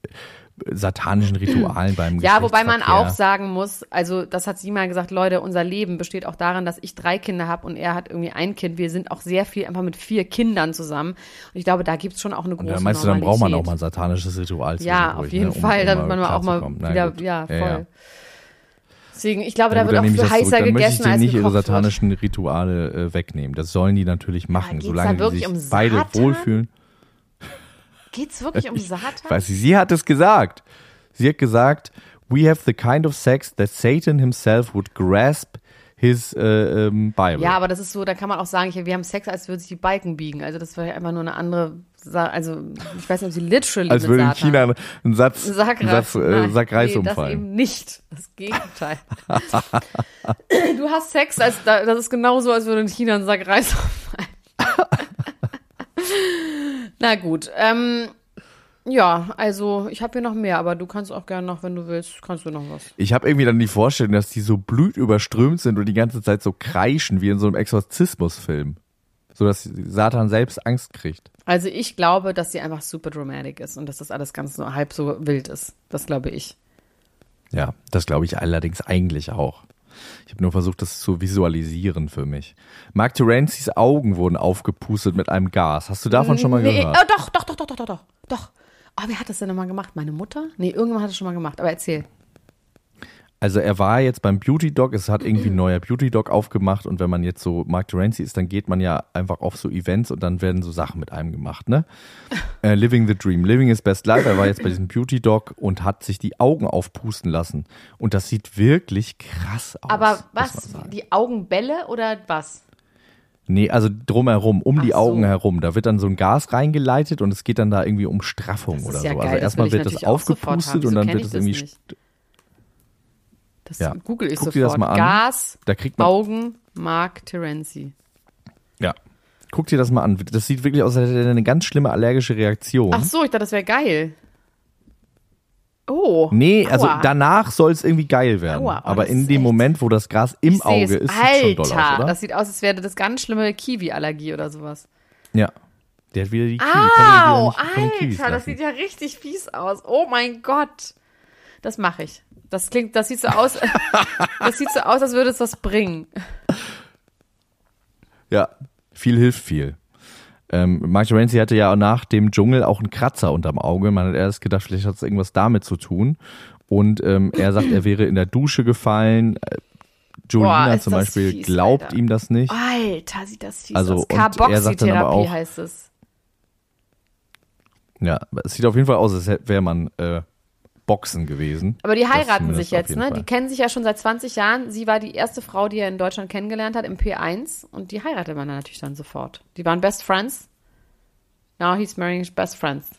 Speaker 1: satanischen Ritualen beim
Speaker 2: Ja, wobei man auch sagen muss, also das hat sie mal gesagt, Leute, unser Leben besteht auch darin, dass ich drei Kinder habe und er hat irgendwie ein Kind. Wir sind auch sehr viel einfach mit vier Kindern zusammen. Und ich glaube, da gibt's schon auch eine große
Speaker 1: Und da meinst du, dann braucht man auch mal ein satanisches Ritual
Speaker 2: Ja, auf jeden
Speaker 1: ne, um-
Speaker 2: Fall,
Speaker 1: um
Speaker 2: damit man auch mal.
Speaker 1: Na
Speaker 2: wieder,
Speaker 1: gut.
Speaker 2: ja, voll.
Speaker 1: ja.
Speaker 2: Deswegen, ich glaube,
Speaker 1: Ja,
Speaker 2: da wird auch
Speaker 1: zurück.
Speaker 2: heißer
Speaker 1: Dann möchte ich
Speaker 2: gegessen,
Speaker 1: denen
Speaker 2: als
Speaker 1: nicht ihre satanischen Rituale äh, wegnehmen. Das sollen die natürlich machen,
Speaker 2: geht's
Speaker 1: solange
Speaker 2: wirklich
Speaker 1: sich
Speaker 2: um
Speaker 1: beide wohlfühlen.
Speaker 2: Geht's wirklich um Satan?
Speaker 1: Weiß ich, sie hat es gesagt. Sie hat gesagt, we have the kind of sex that Satan himself would grasp his äh, ähm, Bible.
Speaker 2: Ja, aber das ist so, da kann man auch sagen, ich, wir haben Sex, als würde sich die Balken biegen. Also das wäre ja einfach nur eine andere, Sa also ich weiß nicht, ob sie literally
Speaker 1: Als würde in China ein Satz,
Speaker 2: Ein Sack,
Speaker 1: ein Satz, äh,
Speaker 2: Nein,
Speaker 1: Sack Reis
Speaker 2: nee, das
Speaker 1: umfallen.
Speaker 2: eben nicht. Das Gegenteil. du hast Sex, als da, das ist genauso, als würde in China ein Sack Reis umfallen. Na gut. Ähm, ja, also ich habe hier noch mehr, aber du kannst auch gerne noch, wenn du willst, kannst du noch was.
Speaker 1: Ich habe irgendwie dann die Vorstellung, dass die so blutüberströmt sind und die ganze Zeit so kreischen wie in so einem Exorzismusfilm. So dass Satan selbst Angst kriegt.
Speaker 2: Also ich glaube, dass sie einfach super dramatic ist und dass das alles ganz nur halb so wild ist. Das glaube ich.
Speaker 1: Ja, das glaube ich allerdings eigentlich auch. Ich habe nur versucht, das zu visualisieren für mich. Mark Terenzis Augen wurden aufgepustet mit einem Gas. Hast du davon schon mal
Speaker 2: nee,
Speaker 1: gehört?
Speaker 2: Oh, doch, doch, doch, doch, doch, doch, doch. Doch. Oh, wer hat das denn nochmal gemacht? Meine Mutter? Nee, irgendjemand hat das schon mal gemacht, aber erzähl.
Speaker 1: Also er war jetzt beim Beauty Dog, es hat irgendwie ein neuer Beauty Dog aufgemacht und wenn man jetzt so Mark Terenzi ist, dann geht man ja einfach auf so Events und dann werden so Sachen mit einem gemacht, ne? Äh, Living the Dream, Living his best life. Er war jetzt bei diesem Beauty Dog und hat sich die Augen aufpusten lassen und das sieht wirklich krass aus.
Speaker 2: Aber was? Die Augenbälle oder was?
Speaker 1: Nee, also drumherum, um die
Speaker 2: Ach so.
Speaker 1: Augen herum. Da wird dann so ein Gas reingeleitet und es geht dann da irgendwie um Straffung oder
Speaker 2: ja
Speaker 1: so.
Speaker 2: geil,
Speaker 1: also erstmal wird das aufgepustet und dann wird es irgendwie.
Speaker 2: nicht? Das
Speaker 1: Ja.
Speaker 2: google ich
Speaker 1: Guck
Speaker 2: sofort.
Speaker 1: dir das mal an.
Speaker 2: Gas,
Speaker 1: Da kriegt man
Speaker 2: Augen, Mark Terenzi.
Speaker 1: Ja. Guck dir das mal an. Das sieht wirklich aus, als hätte er eine ganz schlimme allergische Reaktion.
Speaker 2: Ach so, ich dachte, das wäre geil. Oh.
Speaker 1: Nee, also
Speaker 2: aua.
Speaker 1: danach soll es irgendwie geil werden.
Speaker 2: Aua, oh,
Speaker 1: Aber in dem
Speaker 2: echt-
Speaker 1: Moment, wo das Gras im
Speaker 2: Ich
Speaker 1: Auge ist, sieht
Speaker 2: Alter,
Speaker 1: schon doll aus, oder?
Speaker 2: das sieht aus, als wäre das ganz schlimme Kiwi-Allergie oder sowas.
Speaker 1: ja. Der hat wieder die Kiwi.
Speaker 2: Au,
Speaker 1: er wieder
Speaker 2: Alter, das sieht ja richtig fies aus. Oh mein Gott. Das mache ich. Das klingt, das sieht so aus, das sieht so aus, als würde es was bringen.
Speaker 1: Ja, viel hilft viel. Ähm, Mark Terenzi hatte ja nach dem Dschungel auch einen Kratzer unterm Auge. Man hat erst gedacht, vielleicht hat es irgendwas damit zu tun. Und ähm, er sagt, er wäre in der Dusche gefallen. Äh, Julina zum Beispiel
Speaker 2: fies,
Speaker 1: glaubt
Speaker 2: Alter.
Speaker 1: ihm das nicht.
Speaker 2: Alter, sieht das fies
Speaker 1: Also,
Speaker 2: aus.
Speaker 1: er
Speaker 2: Carboxytherapie heißt es.
Speaker 1: Ja, es sieht auf jeden Fall aus, als wäre man äh, Boxen gewesen.
Speaker 2: Aber die heiraten sich jetzt, ne?
Speaker 1: Fall.
Speaker 2: Die kennen sich ja schon seit 20 Jahren. Sie war die erste Frau, die er in Deutschland kennengelernt hat, im P1. Und die heiratet man dann natürlich dann sofort. Die waren Best Friends. Now he's marrying his best friends.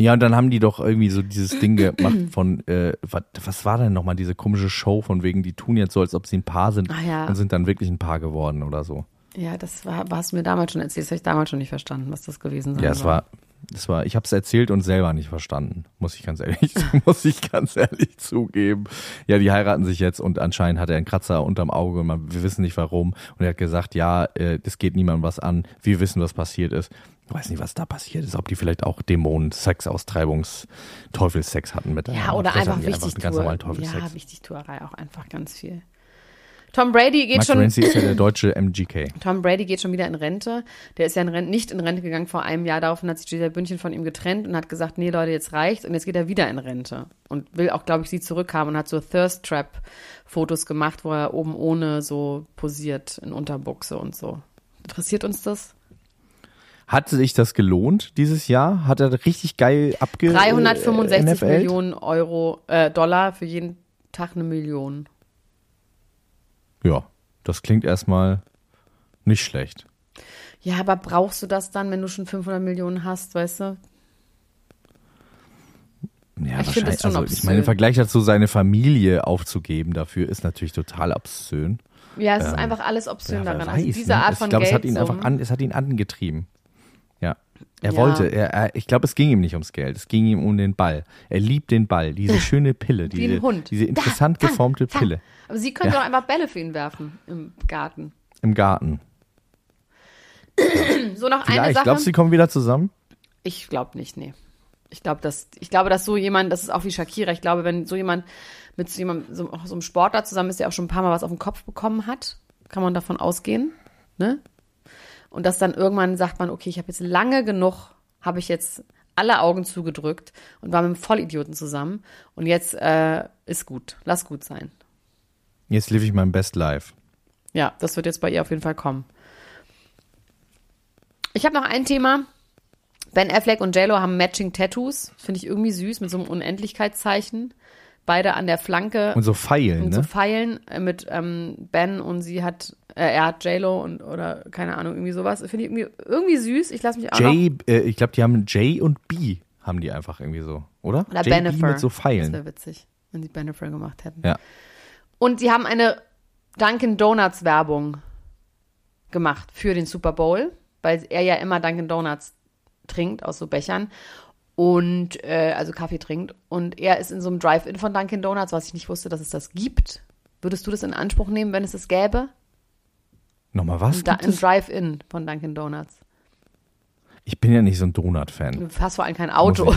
Speaker 1: Ja, und dann haben die doch irgendwie so dieses Ding gemacht von, äh, was, was war denn nochmal diese komische Show von wegen, die tun jetzt so, als ob sie ein Paar sind
Speaker 2: Ah, ja.
Speaker 1: und sind dann wirklich ein Paar geworden oder so.
Speaker 2: Ja, das war, hast du mir damals schon erzählt. Das habe ich damals schon nicht verstanden, was das gewesen sein
Speaker 1: Ja, es war, Das war, ich habe es erzählt und selber nicht verstanden, muss ich ganz ehrlich, muss ich ganz ehrlich zugeben. Ja, die heiraten sich jetzt und anscheinend hat er einen Kratzer unterm Auge und man, wir wissen nicht warum. Und er hat gesagt, ja, äh, das geht niemandem was an. Wir wissen, was passiert ist. Ich weiß nicht, was da passiert ist, ob die vielleicht auch Dämonen, Sex, Austreibungs, Teufelssex hatten mit
Speaker 2: Ja, oder einfach
Speaker 1: hatten die
Speaker 2: wichtig
Speaker 1: einen ganz normalen Teufelssex.
Speaker 2: Ja, Wichtigtuerei auch einfach ganz viel. Tom Brady geht
Speaker 1: Max
Speaker 2: schon.
Speaker 1: Renzi ist ja der deutsche MGK.
Speaker 2: Tom Brady geht schon wieder in Rente. Der ist ja in Rente, nicht in Rente gegangen vor einem Jahr. Daraufhin hat sich Giselle Bündchen von ihm getrennt und hat gesagt, nee Leute, jetzt reicht's. Und jetzt geht er wieder in Rente. Und will auch, glaube ich, sie zurückhaben und hat so Thirst Trap Fotos gemacht, wo er oben ohne so posiert in Unterbuchse und so. Interessiert uns das?
Speaker 1: Hat sich das gelohnt dieses Jahr? Hat er richtig geil abge
Speaker 2: 365
Speaker 1: äh, NFL?
Speaker 2: Millionen Euro, äh, Dollar für jeden Tag eine Million.
Speaker 1: Ja, das klingt erstmal nicht schlecht.
Speaker 2: Ja, aber brauchst du das dann, wenn du schon 500 Millionen hast, weißt du?
Speaker 1: Ja,
Speaker 2: Ich
Speaker 1: wahrscheinlich.
Speaker 2: schon
Speaker 1: Also, ich meine, im. Vergleich dazu, seine Familie aufzugeben dafür, ist natürlich total obszön.
Speaker 2: Ja, es ist einfach alles obszön
Speaker 1: Ähm, Ja,
Speaker 2: daran. also
Speaker 1: weiß,
Speaker 2: diese
Speaker 1: ne?
Speaker 2: Art
Speaker 1: Ich
Speaker 2: von
Speaker 1: glaube, es hat ihn einfach an, es hat ihn angetrieben. Er
Speaker 2: Ja.
Speaker 1: wollte, er, er, ich glaube, es ging ihm nicht ums Geld, es ging ihm um den Ball. Er liebt den Ball, diese schöne Pille, diese, diese interessant
Speaker 2: Da,
Speaker 1: geformte
Speaker 2: fang.
Speaker 1: Pille
Speaker 2: Aber sie können
Speaker 1: Ja.
Speaker 2: doch einfach Bälle für ihn werfen im Garten.
Speaker 1: im Garten.
Speaker 2: So noch eine
Speaker 1: Vielleicht,
Speaker 2: Sache.
Speaker 1: glaubst du, sie kommen wieder zusammen?
Speaker 2: Ich glaube nicht, nee. Ich glaube, dass, ich glaube, dass so jemand, das ist auch wie Shakira, ich glaube, wenn so jemand mit so jemandem, so, auch so einem Sportler zusammen ist, der auch schon ein paar Mal was auf den Kopf bekommen hat, kann man davon ausgehen, ne? Und dass dann irgendwann sagt man, okay, ich habe jetzt lange genug, habe ich jetzt alle Augen zugedrückt und war mit einem Vollidioten zusammen und jetzt äh, ist gut, lass gut sein.
Speaker 1: Jetzt lebe ich mein Best Life.
Speaker 2: Ja, das wird jetzt bei ihr auf jeden Fall kommen. Ich habe noch ein Thema. Ben Affleck und JLo haben Matching Tattoos. Finde ich irgendwie süß mit so einem Unendlichkeitszeichen. Beide an der Flanke
Speaker 1: Und so Pfeilen,
Speaker 2: und so
Speaker 1: ne?
Speaker 2: Pfeilen äh, mit ähm, Ben und sie hat, äh, er hat JLo und oder keine Ahnung, irgendwie sowas. Finde ich irgendwie, irgendwie süß. Ich lasse mich auch.
Speaker 1: J, äh, ich glaube, die haben J und B, haben die einfach irgendwie so, oder?
Speaker 2: Oder
Speaker 1: J,
Speaker 2: Bennifer.
Speaker 1: B mit so
Speaker 2: Das
Speaker 1: Pfeilen.
Speaker 2: wäre witzig, wenn sie Bennifer gemacht hätten.
Speaker 1: Ja.
Speaker 2: Und sie haben eine Dunkin' Donuts Werbung gemacht für den Super Bowl, weil er ja immer Dunkin' Donuts trinkt aus so Bechern und äh, also Kaffee trinkt und er ist in so einem Drive-In von Dunkin' Donuts, was ich nicht wusste, dass es das gibt. Würdest du das in Anspruch nehmen, wenn es es gäbe?
Speaker 1: Nochmal was?
Speaker 2: Ein, Da- ein? Drive-In von Dunkin' Donuts.
Speaker 1: Ich bin ja nicht so ein Donut-Fan.
Speaker 2: Du hast vor allem kein Auto.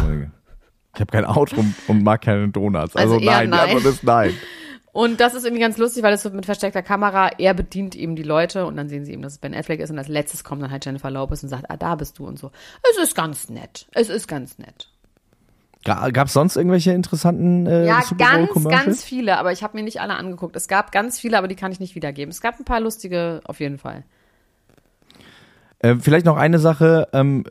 Speaker 1: Ich, habe kein Auto und, und mag keine Donuts. Also,
Speaker 2: Also
Speaker 1: nein, die
Speaker 2: nein.
Speaker 1: Antwort ist nein.
Speaker 2: Und das ist irgendwie ganz lustig, weil es so mit versteckter Kamera, er bedient eben die Leute und dann sehen sie eben, dass es Ben Affleck ist und als letztes kommt dann halt Jennifer Lopez und sagt, ah, da bist du und so. Es ist ganz nett. Es ist ganz nett.
Speaker 1: Gab es sonst irgendwelche interessanten äh,
Speaker 2: Ja, ganz, ganz viele, aber ich habe mir nicht alle angeguckt. Es gab ganz viele, aber die kann ich nicht wiedergeben. Es gab ein paar lustige auf jeden Fall.
Speaker 1: Äh, vielleicht noch eine Sache. Ähm,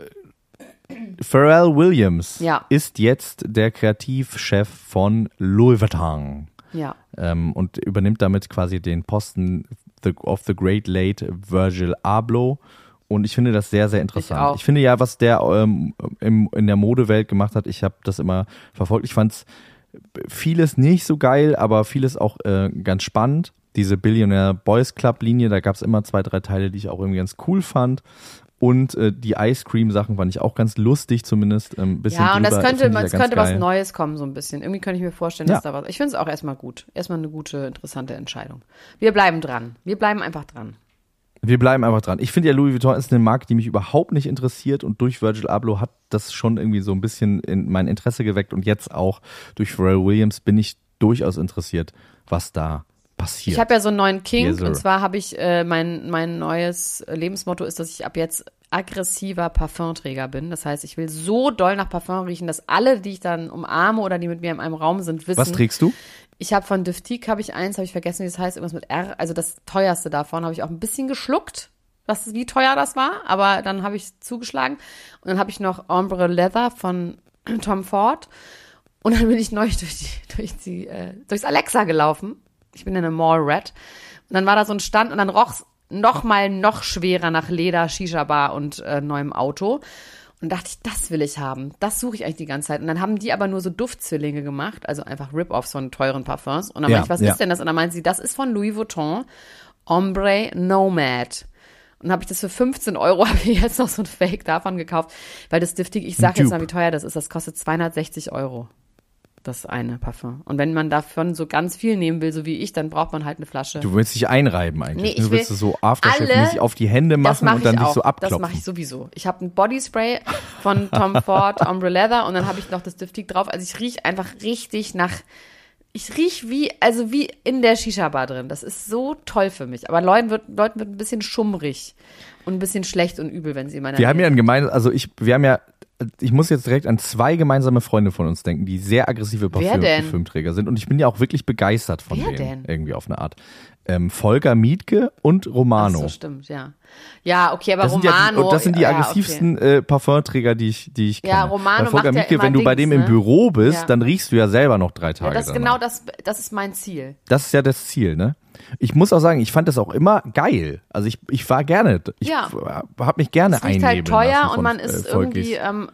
Speaker 1: Pharrell Williams
Speaker 2: Ja.
Speaker 1: ist jetzt der Kreativchef von Louis Vuitton
Speaker 2: Ja.
Speaker 1: ähm, und übernimmt damit quasi den Posten the, of the Great Late Virgil Abloh. Und ich finde das sehr, sehr interessant.
Speaker 2: auch.
Speaker 1: Ich, finde ja, was der ähm, im, in der Modewelt gemacht hat, ich habe das immer verfolgt. Ich fand vieles nicht so geil, aber vieles auch äh, ganz spannend. Diese Billionaire Boys Club Linie, da gab es immer zwei, drei Teile, die ich auch irgendwie ganz cool fand. Und äh, die Ice Cream Sachen fand ich auch ganz lustig, zumindest. Ähm, bisschen
Speaker 2: Ja, und das
Speaker 1: drüber,
Speaker 2: könnte,
Speaker 1: finde ich
Speaker 2: es
Speaker 1: ja
Speaker 2: könnte was. Neues kommen, so ein bisschen. Irgendwie könnte ich mir vorstellen,
Speaker 1: Ja.
Speaker 2: dass da was. Ich finde es auch erstmal gut. Erstmal eine gute, interessante Entscheidung. Wir bleiben dran. Wir bleiben einfach dran.
Speaker 1: Wir bleiben einfach dran. Ich finde ja, Louis Vuitton ist eine Marke, die mich überhaupt nicht interessiert und durch Virgil Abloh hat das schon irgendwie so ein bisschen in mein Interesse geweckt und jetzt auch durch Pharrell Williams bin ich durchaus interessiert, was da passiert.
Speaker 2: Ich habe ja so einen neuen King
Speaker 1: Yes,
Speaker 2: und zwar habe ich äh, mein mein neues Lebensmotto ist, dass ich ab jetzt aggressiver Parfumträger bin. Das heißt, ich will so doll nach Parfum riechen, dass alle, die ich dann umarme oder die mit mir in einem Raum sind, wissen.
Speaker 1: was trägst du?
Speaker 2: Ich habe von Duftique habe ich eins, habe ich vergessen, wie das heißt, irgendwas mit R. Also das teuerste davon habe ich auch ein bisschen geschluckt, was wie teuer das war, aber dann habe ich zugeschlagen und dann habe ich noch Ombre Leather von Tom Ford und dann bin ich neu durch die, durch die äh, durchs Alexa gelaufen. Ich bin in eine Mall Red und dann war da so ein Stand und dann roch's noch mal noch schwerer nach Leder, Shisha Bar und äh, neuem Auto. Und dachte ich, das will ich haben. Das suche ich eigentlich die ganze Zeit. Und dann haben die aber nur so Duftzwillinge gemacht, also einfach Rip-Offs von teuren Parfums. Und dann
Speaker 1: Ja,
Speaker 2: meinte ich, was
Speaker 1: ja.
Speaker 2: ist denn das? Und dann meinen sie, das ist von Louis Vuitton Ombre Nomad. Und habe ich das für 15 Euro, habe ich jetzt noch so ein Fake davon gekauft, weil das Diftig, ich sag
Speaker 1: Ein
Speaker 2: jetzt mal, wie teuer das ist, das kostet 260 Euro. Das eine Parfum. Und wenn man davon so ganz viel nehmen will, so wie ich, dann braucht man halt eine Flasche.
Speaker 1: Du willst dich einreiben eigentlich.
Speaker 2: Nee,
Speaker 1: du willst
Speaker 2: will
Speaker 1: es so Aftershave-mäßig auf die Hände
Speaker 2: das
Speaker 1: machen
Speaker 2: mache
Speaker 1: und dann
Speaker 2: ich
Speaker 1: dich so
Speaker 2: Das
Speaker 1: abklopfen.
Speaker 2: mache ich sowieso. Ich habe ein Bodyspray von Tom Ford Ombre Leather und dann habe ich noch das Diftig drauf. Also ich rieche einfach richtig nach. Ich riech wie, also wie in der Shisha-Bar drin. Das ist so toll für mich. Aber Leuten wird, Leuten wird ein bisschen schummrig und ein bisschen schlecht und übel, wenn sie in meiner
Speaker 1: Wir haben
Speaker 2: Nähe
Speaker 1: ja ein gemeinsames, also ich, wir haben ja, ich muss jetzt direkt an zwei gemeinsame Freunde von uns denken, die sehr aggressive Parfüm? Parfümträger sind. Und ich bin ja auch wirklich begeistert von
Speaker 2: Wer
Speaker 1: denen.
Speaker 2: denn?
Speaker 1: Irgendwie auf eine Art. Ähm, Volker Mietke und
Speaker 2: Ach
Speaker 1: Romano.
Speaker 2: so, stimmt, ja. Ja, okay, aber
Speaker 1: Das ja
Speaker 2: Romano.
Speaker 1: und das sind die
Speaker 2: ja,
Speaker 1: aggressivsten äh, Parfumträger, die ich, die ich kenne.
Speaker 2: Ja, Romano
Speaker 1: Bei Volker
Speaker 2: ja
Speaker 1: Mietke,
Speaker 2: immer
Speaker 1: wenn du bei dem im
Speaker 2: ne?
Speaker 1: Büro bist,
Speaker 2: Ja.
Speaker 1: dann riechst du ja selber noch drei
Speaker 2: Okay.
Speaker 1: Tage
Speaker 2: Ja, das ist
Speaker 1: danach.
Speaker 2: genau das, das ist mein Ziel.
Speaker 1: Das ist ja das Ziel, ne? Ich muss auch sagen, ich fand das auch immer geil. Also ich, ich war gerne, ich
Speaker 2: Ja.
Speaker 1: habe mich gerne
Speaker 2: Es riecht
Speaker 1: einnebeln
Speaker 2: halt teuer und man
Speaker 1: äh,
Speaker 2: ist
Speaker 1: Volkis.
Speaker 2: irgendwie, ähm,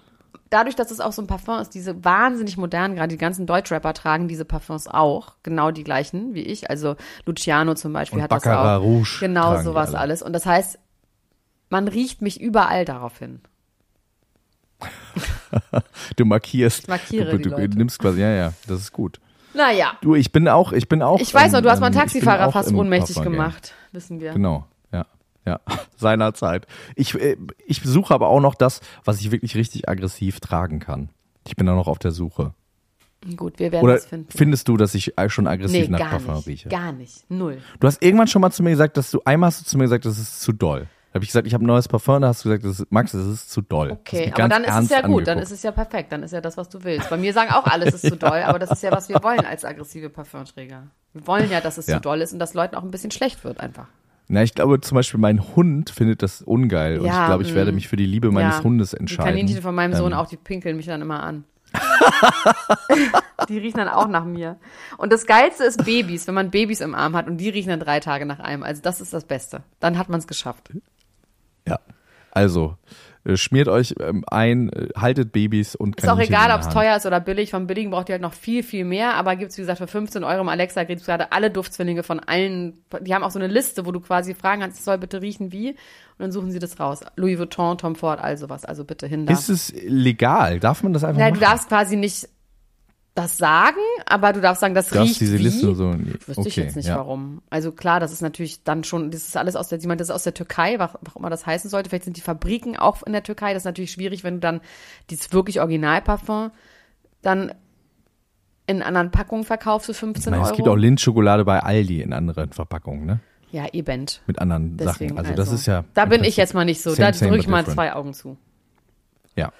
Speaker 2: dadurch, dass es auch so ein Parfum ist, diese wahnsinnig modern, gerade die ganzen Deutschrapper tragen diese Parfums auch, genau die gleichen wie ich. Also Luciano zum Beispiel
Speaker 1: Und
Speaker 2: hat das
Speaker 1: Baccarat
Speaker 2: auch.
Speaker 1: Rouge
Speaker 2: Genau sowas
Speaker 1: alle.
Speaker 2: alles. Und das heißt, man riecht mich überall darauf hin.
Speaker 1: Du markierst.
Speaker 2: Ich markiere
Speaker 1: du, du, du nimmst quasi, ja, ja, das ist gut.
Speaker 2: Naja.
Speaker 1: Du, ich bin auch, ich bin auch.
Speaker 2: Ich weiß noch, du hast mal einen
Speaker 1: ich bin
Speaker 2: Taxifahrer fast ohnmächtig gemacht. Wissen wir.
Speaker 1: Genau, ja, seinerzeit. Ich, äh, ich suche aber auch noch das, was ich wirklich richtig aggressiv tragen kann. Ich bin da noch auf der Suche.
Speaker 2: Gut, wir werden
Speaker 1: Oder
Speaker 2: es finden.
Speaker 1: findest du, dass ich äh, schon aggressiv
Speaker 2: Nee,
Speaker 1: nach Parfum
Speaker 2: nicht.
Speaker 1: rieche?
Speaker 2: Gar nicht. Null.
Speaker 1: Du hast irgendwann schon mal zu mir gesagt, dass du, einmal hast du zu mir gesagt, das ist zu doll. Da habe ich gesagt, ich habe ein neues Parfum, da hast du gesagt, das ist, Max, das ist zu doll.
Speaker 2: Okay, aber dann ist es ja gut, dann ist es ja perfekt, dann ist ja das, was du willst. Bei mir sagen auch alles ist zu doll, aber das ist ja, was wir wollen als aggressive Parfumträger. Wir wollen ja, dass es
Speaker 1: Ja.
Speaker 2: zu doll ist und dass Leuten auch ein bisschen schlecht wird einfach.
Speaker 1: Na, ich glaube zum Beispiel, mein Hund findet das ungeil und
Speaker 2: Ja,
Speaker 1: ich glaube, ich werde
Speaker 2: mm.
Speaker 1: mich für die Liebe meines
Speaker 2: ja,
Speaker 1: Hundes
Speaker 2: Die
Speaker 1: entscheiden.
Speaker 2: Kaninchen von meinem Sohn
Speaker 1: Ähm,
Speaker 2: auch, die pinkeln mich dann immer an. die riechen dann auch nach mir. Und das Geilste ist Babys, wenn man Babys im Arm hat und die riechen dann drei Tage nach einem. Also das ist das Beste. Dann hat man es geschafft.
Speaker 1: Ja. Also, schmiert euch ähm, ein, äh, haltet Babys und
Speaker 2: Ist auch egal, ob es teuer ist oder billig. Vom Billigen braucht ihr halt noch viel, viel mehr. Aber gibt's wie gesagt, für 15 Euro im Alexa gibt's gerade alle Duftzwillinge von allen. Die haben auch so eine Liste, wo du quasi fragen kannst, es soll bitte riechen wie. Und dann suchen sie das raus. Louis Vuitton, Tom Ford, all sowas. Also bitte hin da.
Speaker 1: Ist es legal? Darf man das einfach
Speaker 2: Ja,
Speaker 1: machen?
Speaker 2: du darfst quasi nicht das sagen, aber du darfst sagen, das
Speaker 1: Du darfst
Speaker 2: riecht
Speaker 1: diese
Speaker 2: wie.
Speaker 1: Liste so.
Speaker 2: Wüsste
Speaker 1: okay,
Speaker 2: ich jetzt nicht
Speaker 1: ja.
Speaker 2: warum. Also klar, das ist natürlich dann schon, das ist alles aus der, meint, das ist aus der Türkei, was auch immer das heißen sollte. Vielleicht sind die Fabriken auch in der Türkei. Das ist natürlich schwierig, wenn du dann dieses wirklich Originalparfum dann in anderen Packungen verkaufst für 15
Speaker 1: Ich meine,
Speaker 2: Euro.
Speaker 1: es gibt auch Lindschokolade bei Aldi in anderen Verpackungen, ne?
Speaker 2: ja, eben.
Speaker 1: Mit anderen
Speaker 2: Deswegen,
Speaker 1: Sachen. Also, das ist ja.
Speaker 2: Da bin ich jetzt mal nicht so.
Speaker 1: same,
Speaker 2: da drücke ich mal
Speaker 1: different.
Speaker 2: zwei Augen zu.
Speaker 1: Ja.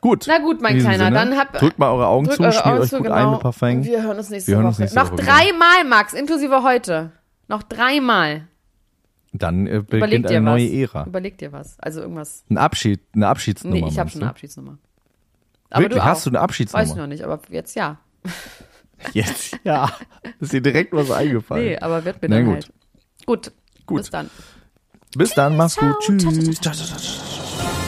Speaker 1: Gut.
Speaker 2: Na gut, mein Kleiner,
Speaker 1: Sinne,
Speaker 2: dann hab-
Speaker 1: Drückt mal eure Augen zu,
Speaker 2: eure Augen
Speaker 1: euch
Speaker 2: zu,
Speaker 1: gut
Speaker 2: genau.
Speaker 1: ein mit Parfum.
Speaker 2: Wir hören uns nächste
Speaker 1: Wir hören
Speaker 2: Woche.
Speaker 1: uns nächste
Speaker 2: Noch
Speaker 1: Woche
Speaker 2: dreimal, Max, inklusive heute. Noch dreimal.
Speaker 1: Dann äh, beginnt eine
Speaker 2: was.
Speaker 1: neue Ära.
Speaker 2: Überleg dir was. Also irgendwas.
Speaker 1: Ein Abschied, eine Abschiedsnummer.
Speaker 2: Nee, ich habe schon eine Abschiedsnummer. Aber
Speaker 1: Wirklich?
Speaker 2: du.
Speaker 1: Hast du eine
Speaker 2: Weiß ich
Speaker 1: Abschiedsnummer?
Speaker 2: noch nicht, aber jetzt ja.
Speaker 1: Jetzt, ja. Ist dir direkt was eingefallen.
Speaker 2: Nee, aber wird mir
Speaker 1: Na
Speaker 2: dann
Speaker 1: gut.
Speaker 2: halt. Gut.
Speaker 1: Gut.
Speaker 2: Bis dann.
Speaker 1: Bis dann, mach's gut.
Speaker 2: Ciao. Ciao,
Speaker 1: Tschüss.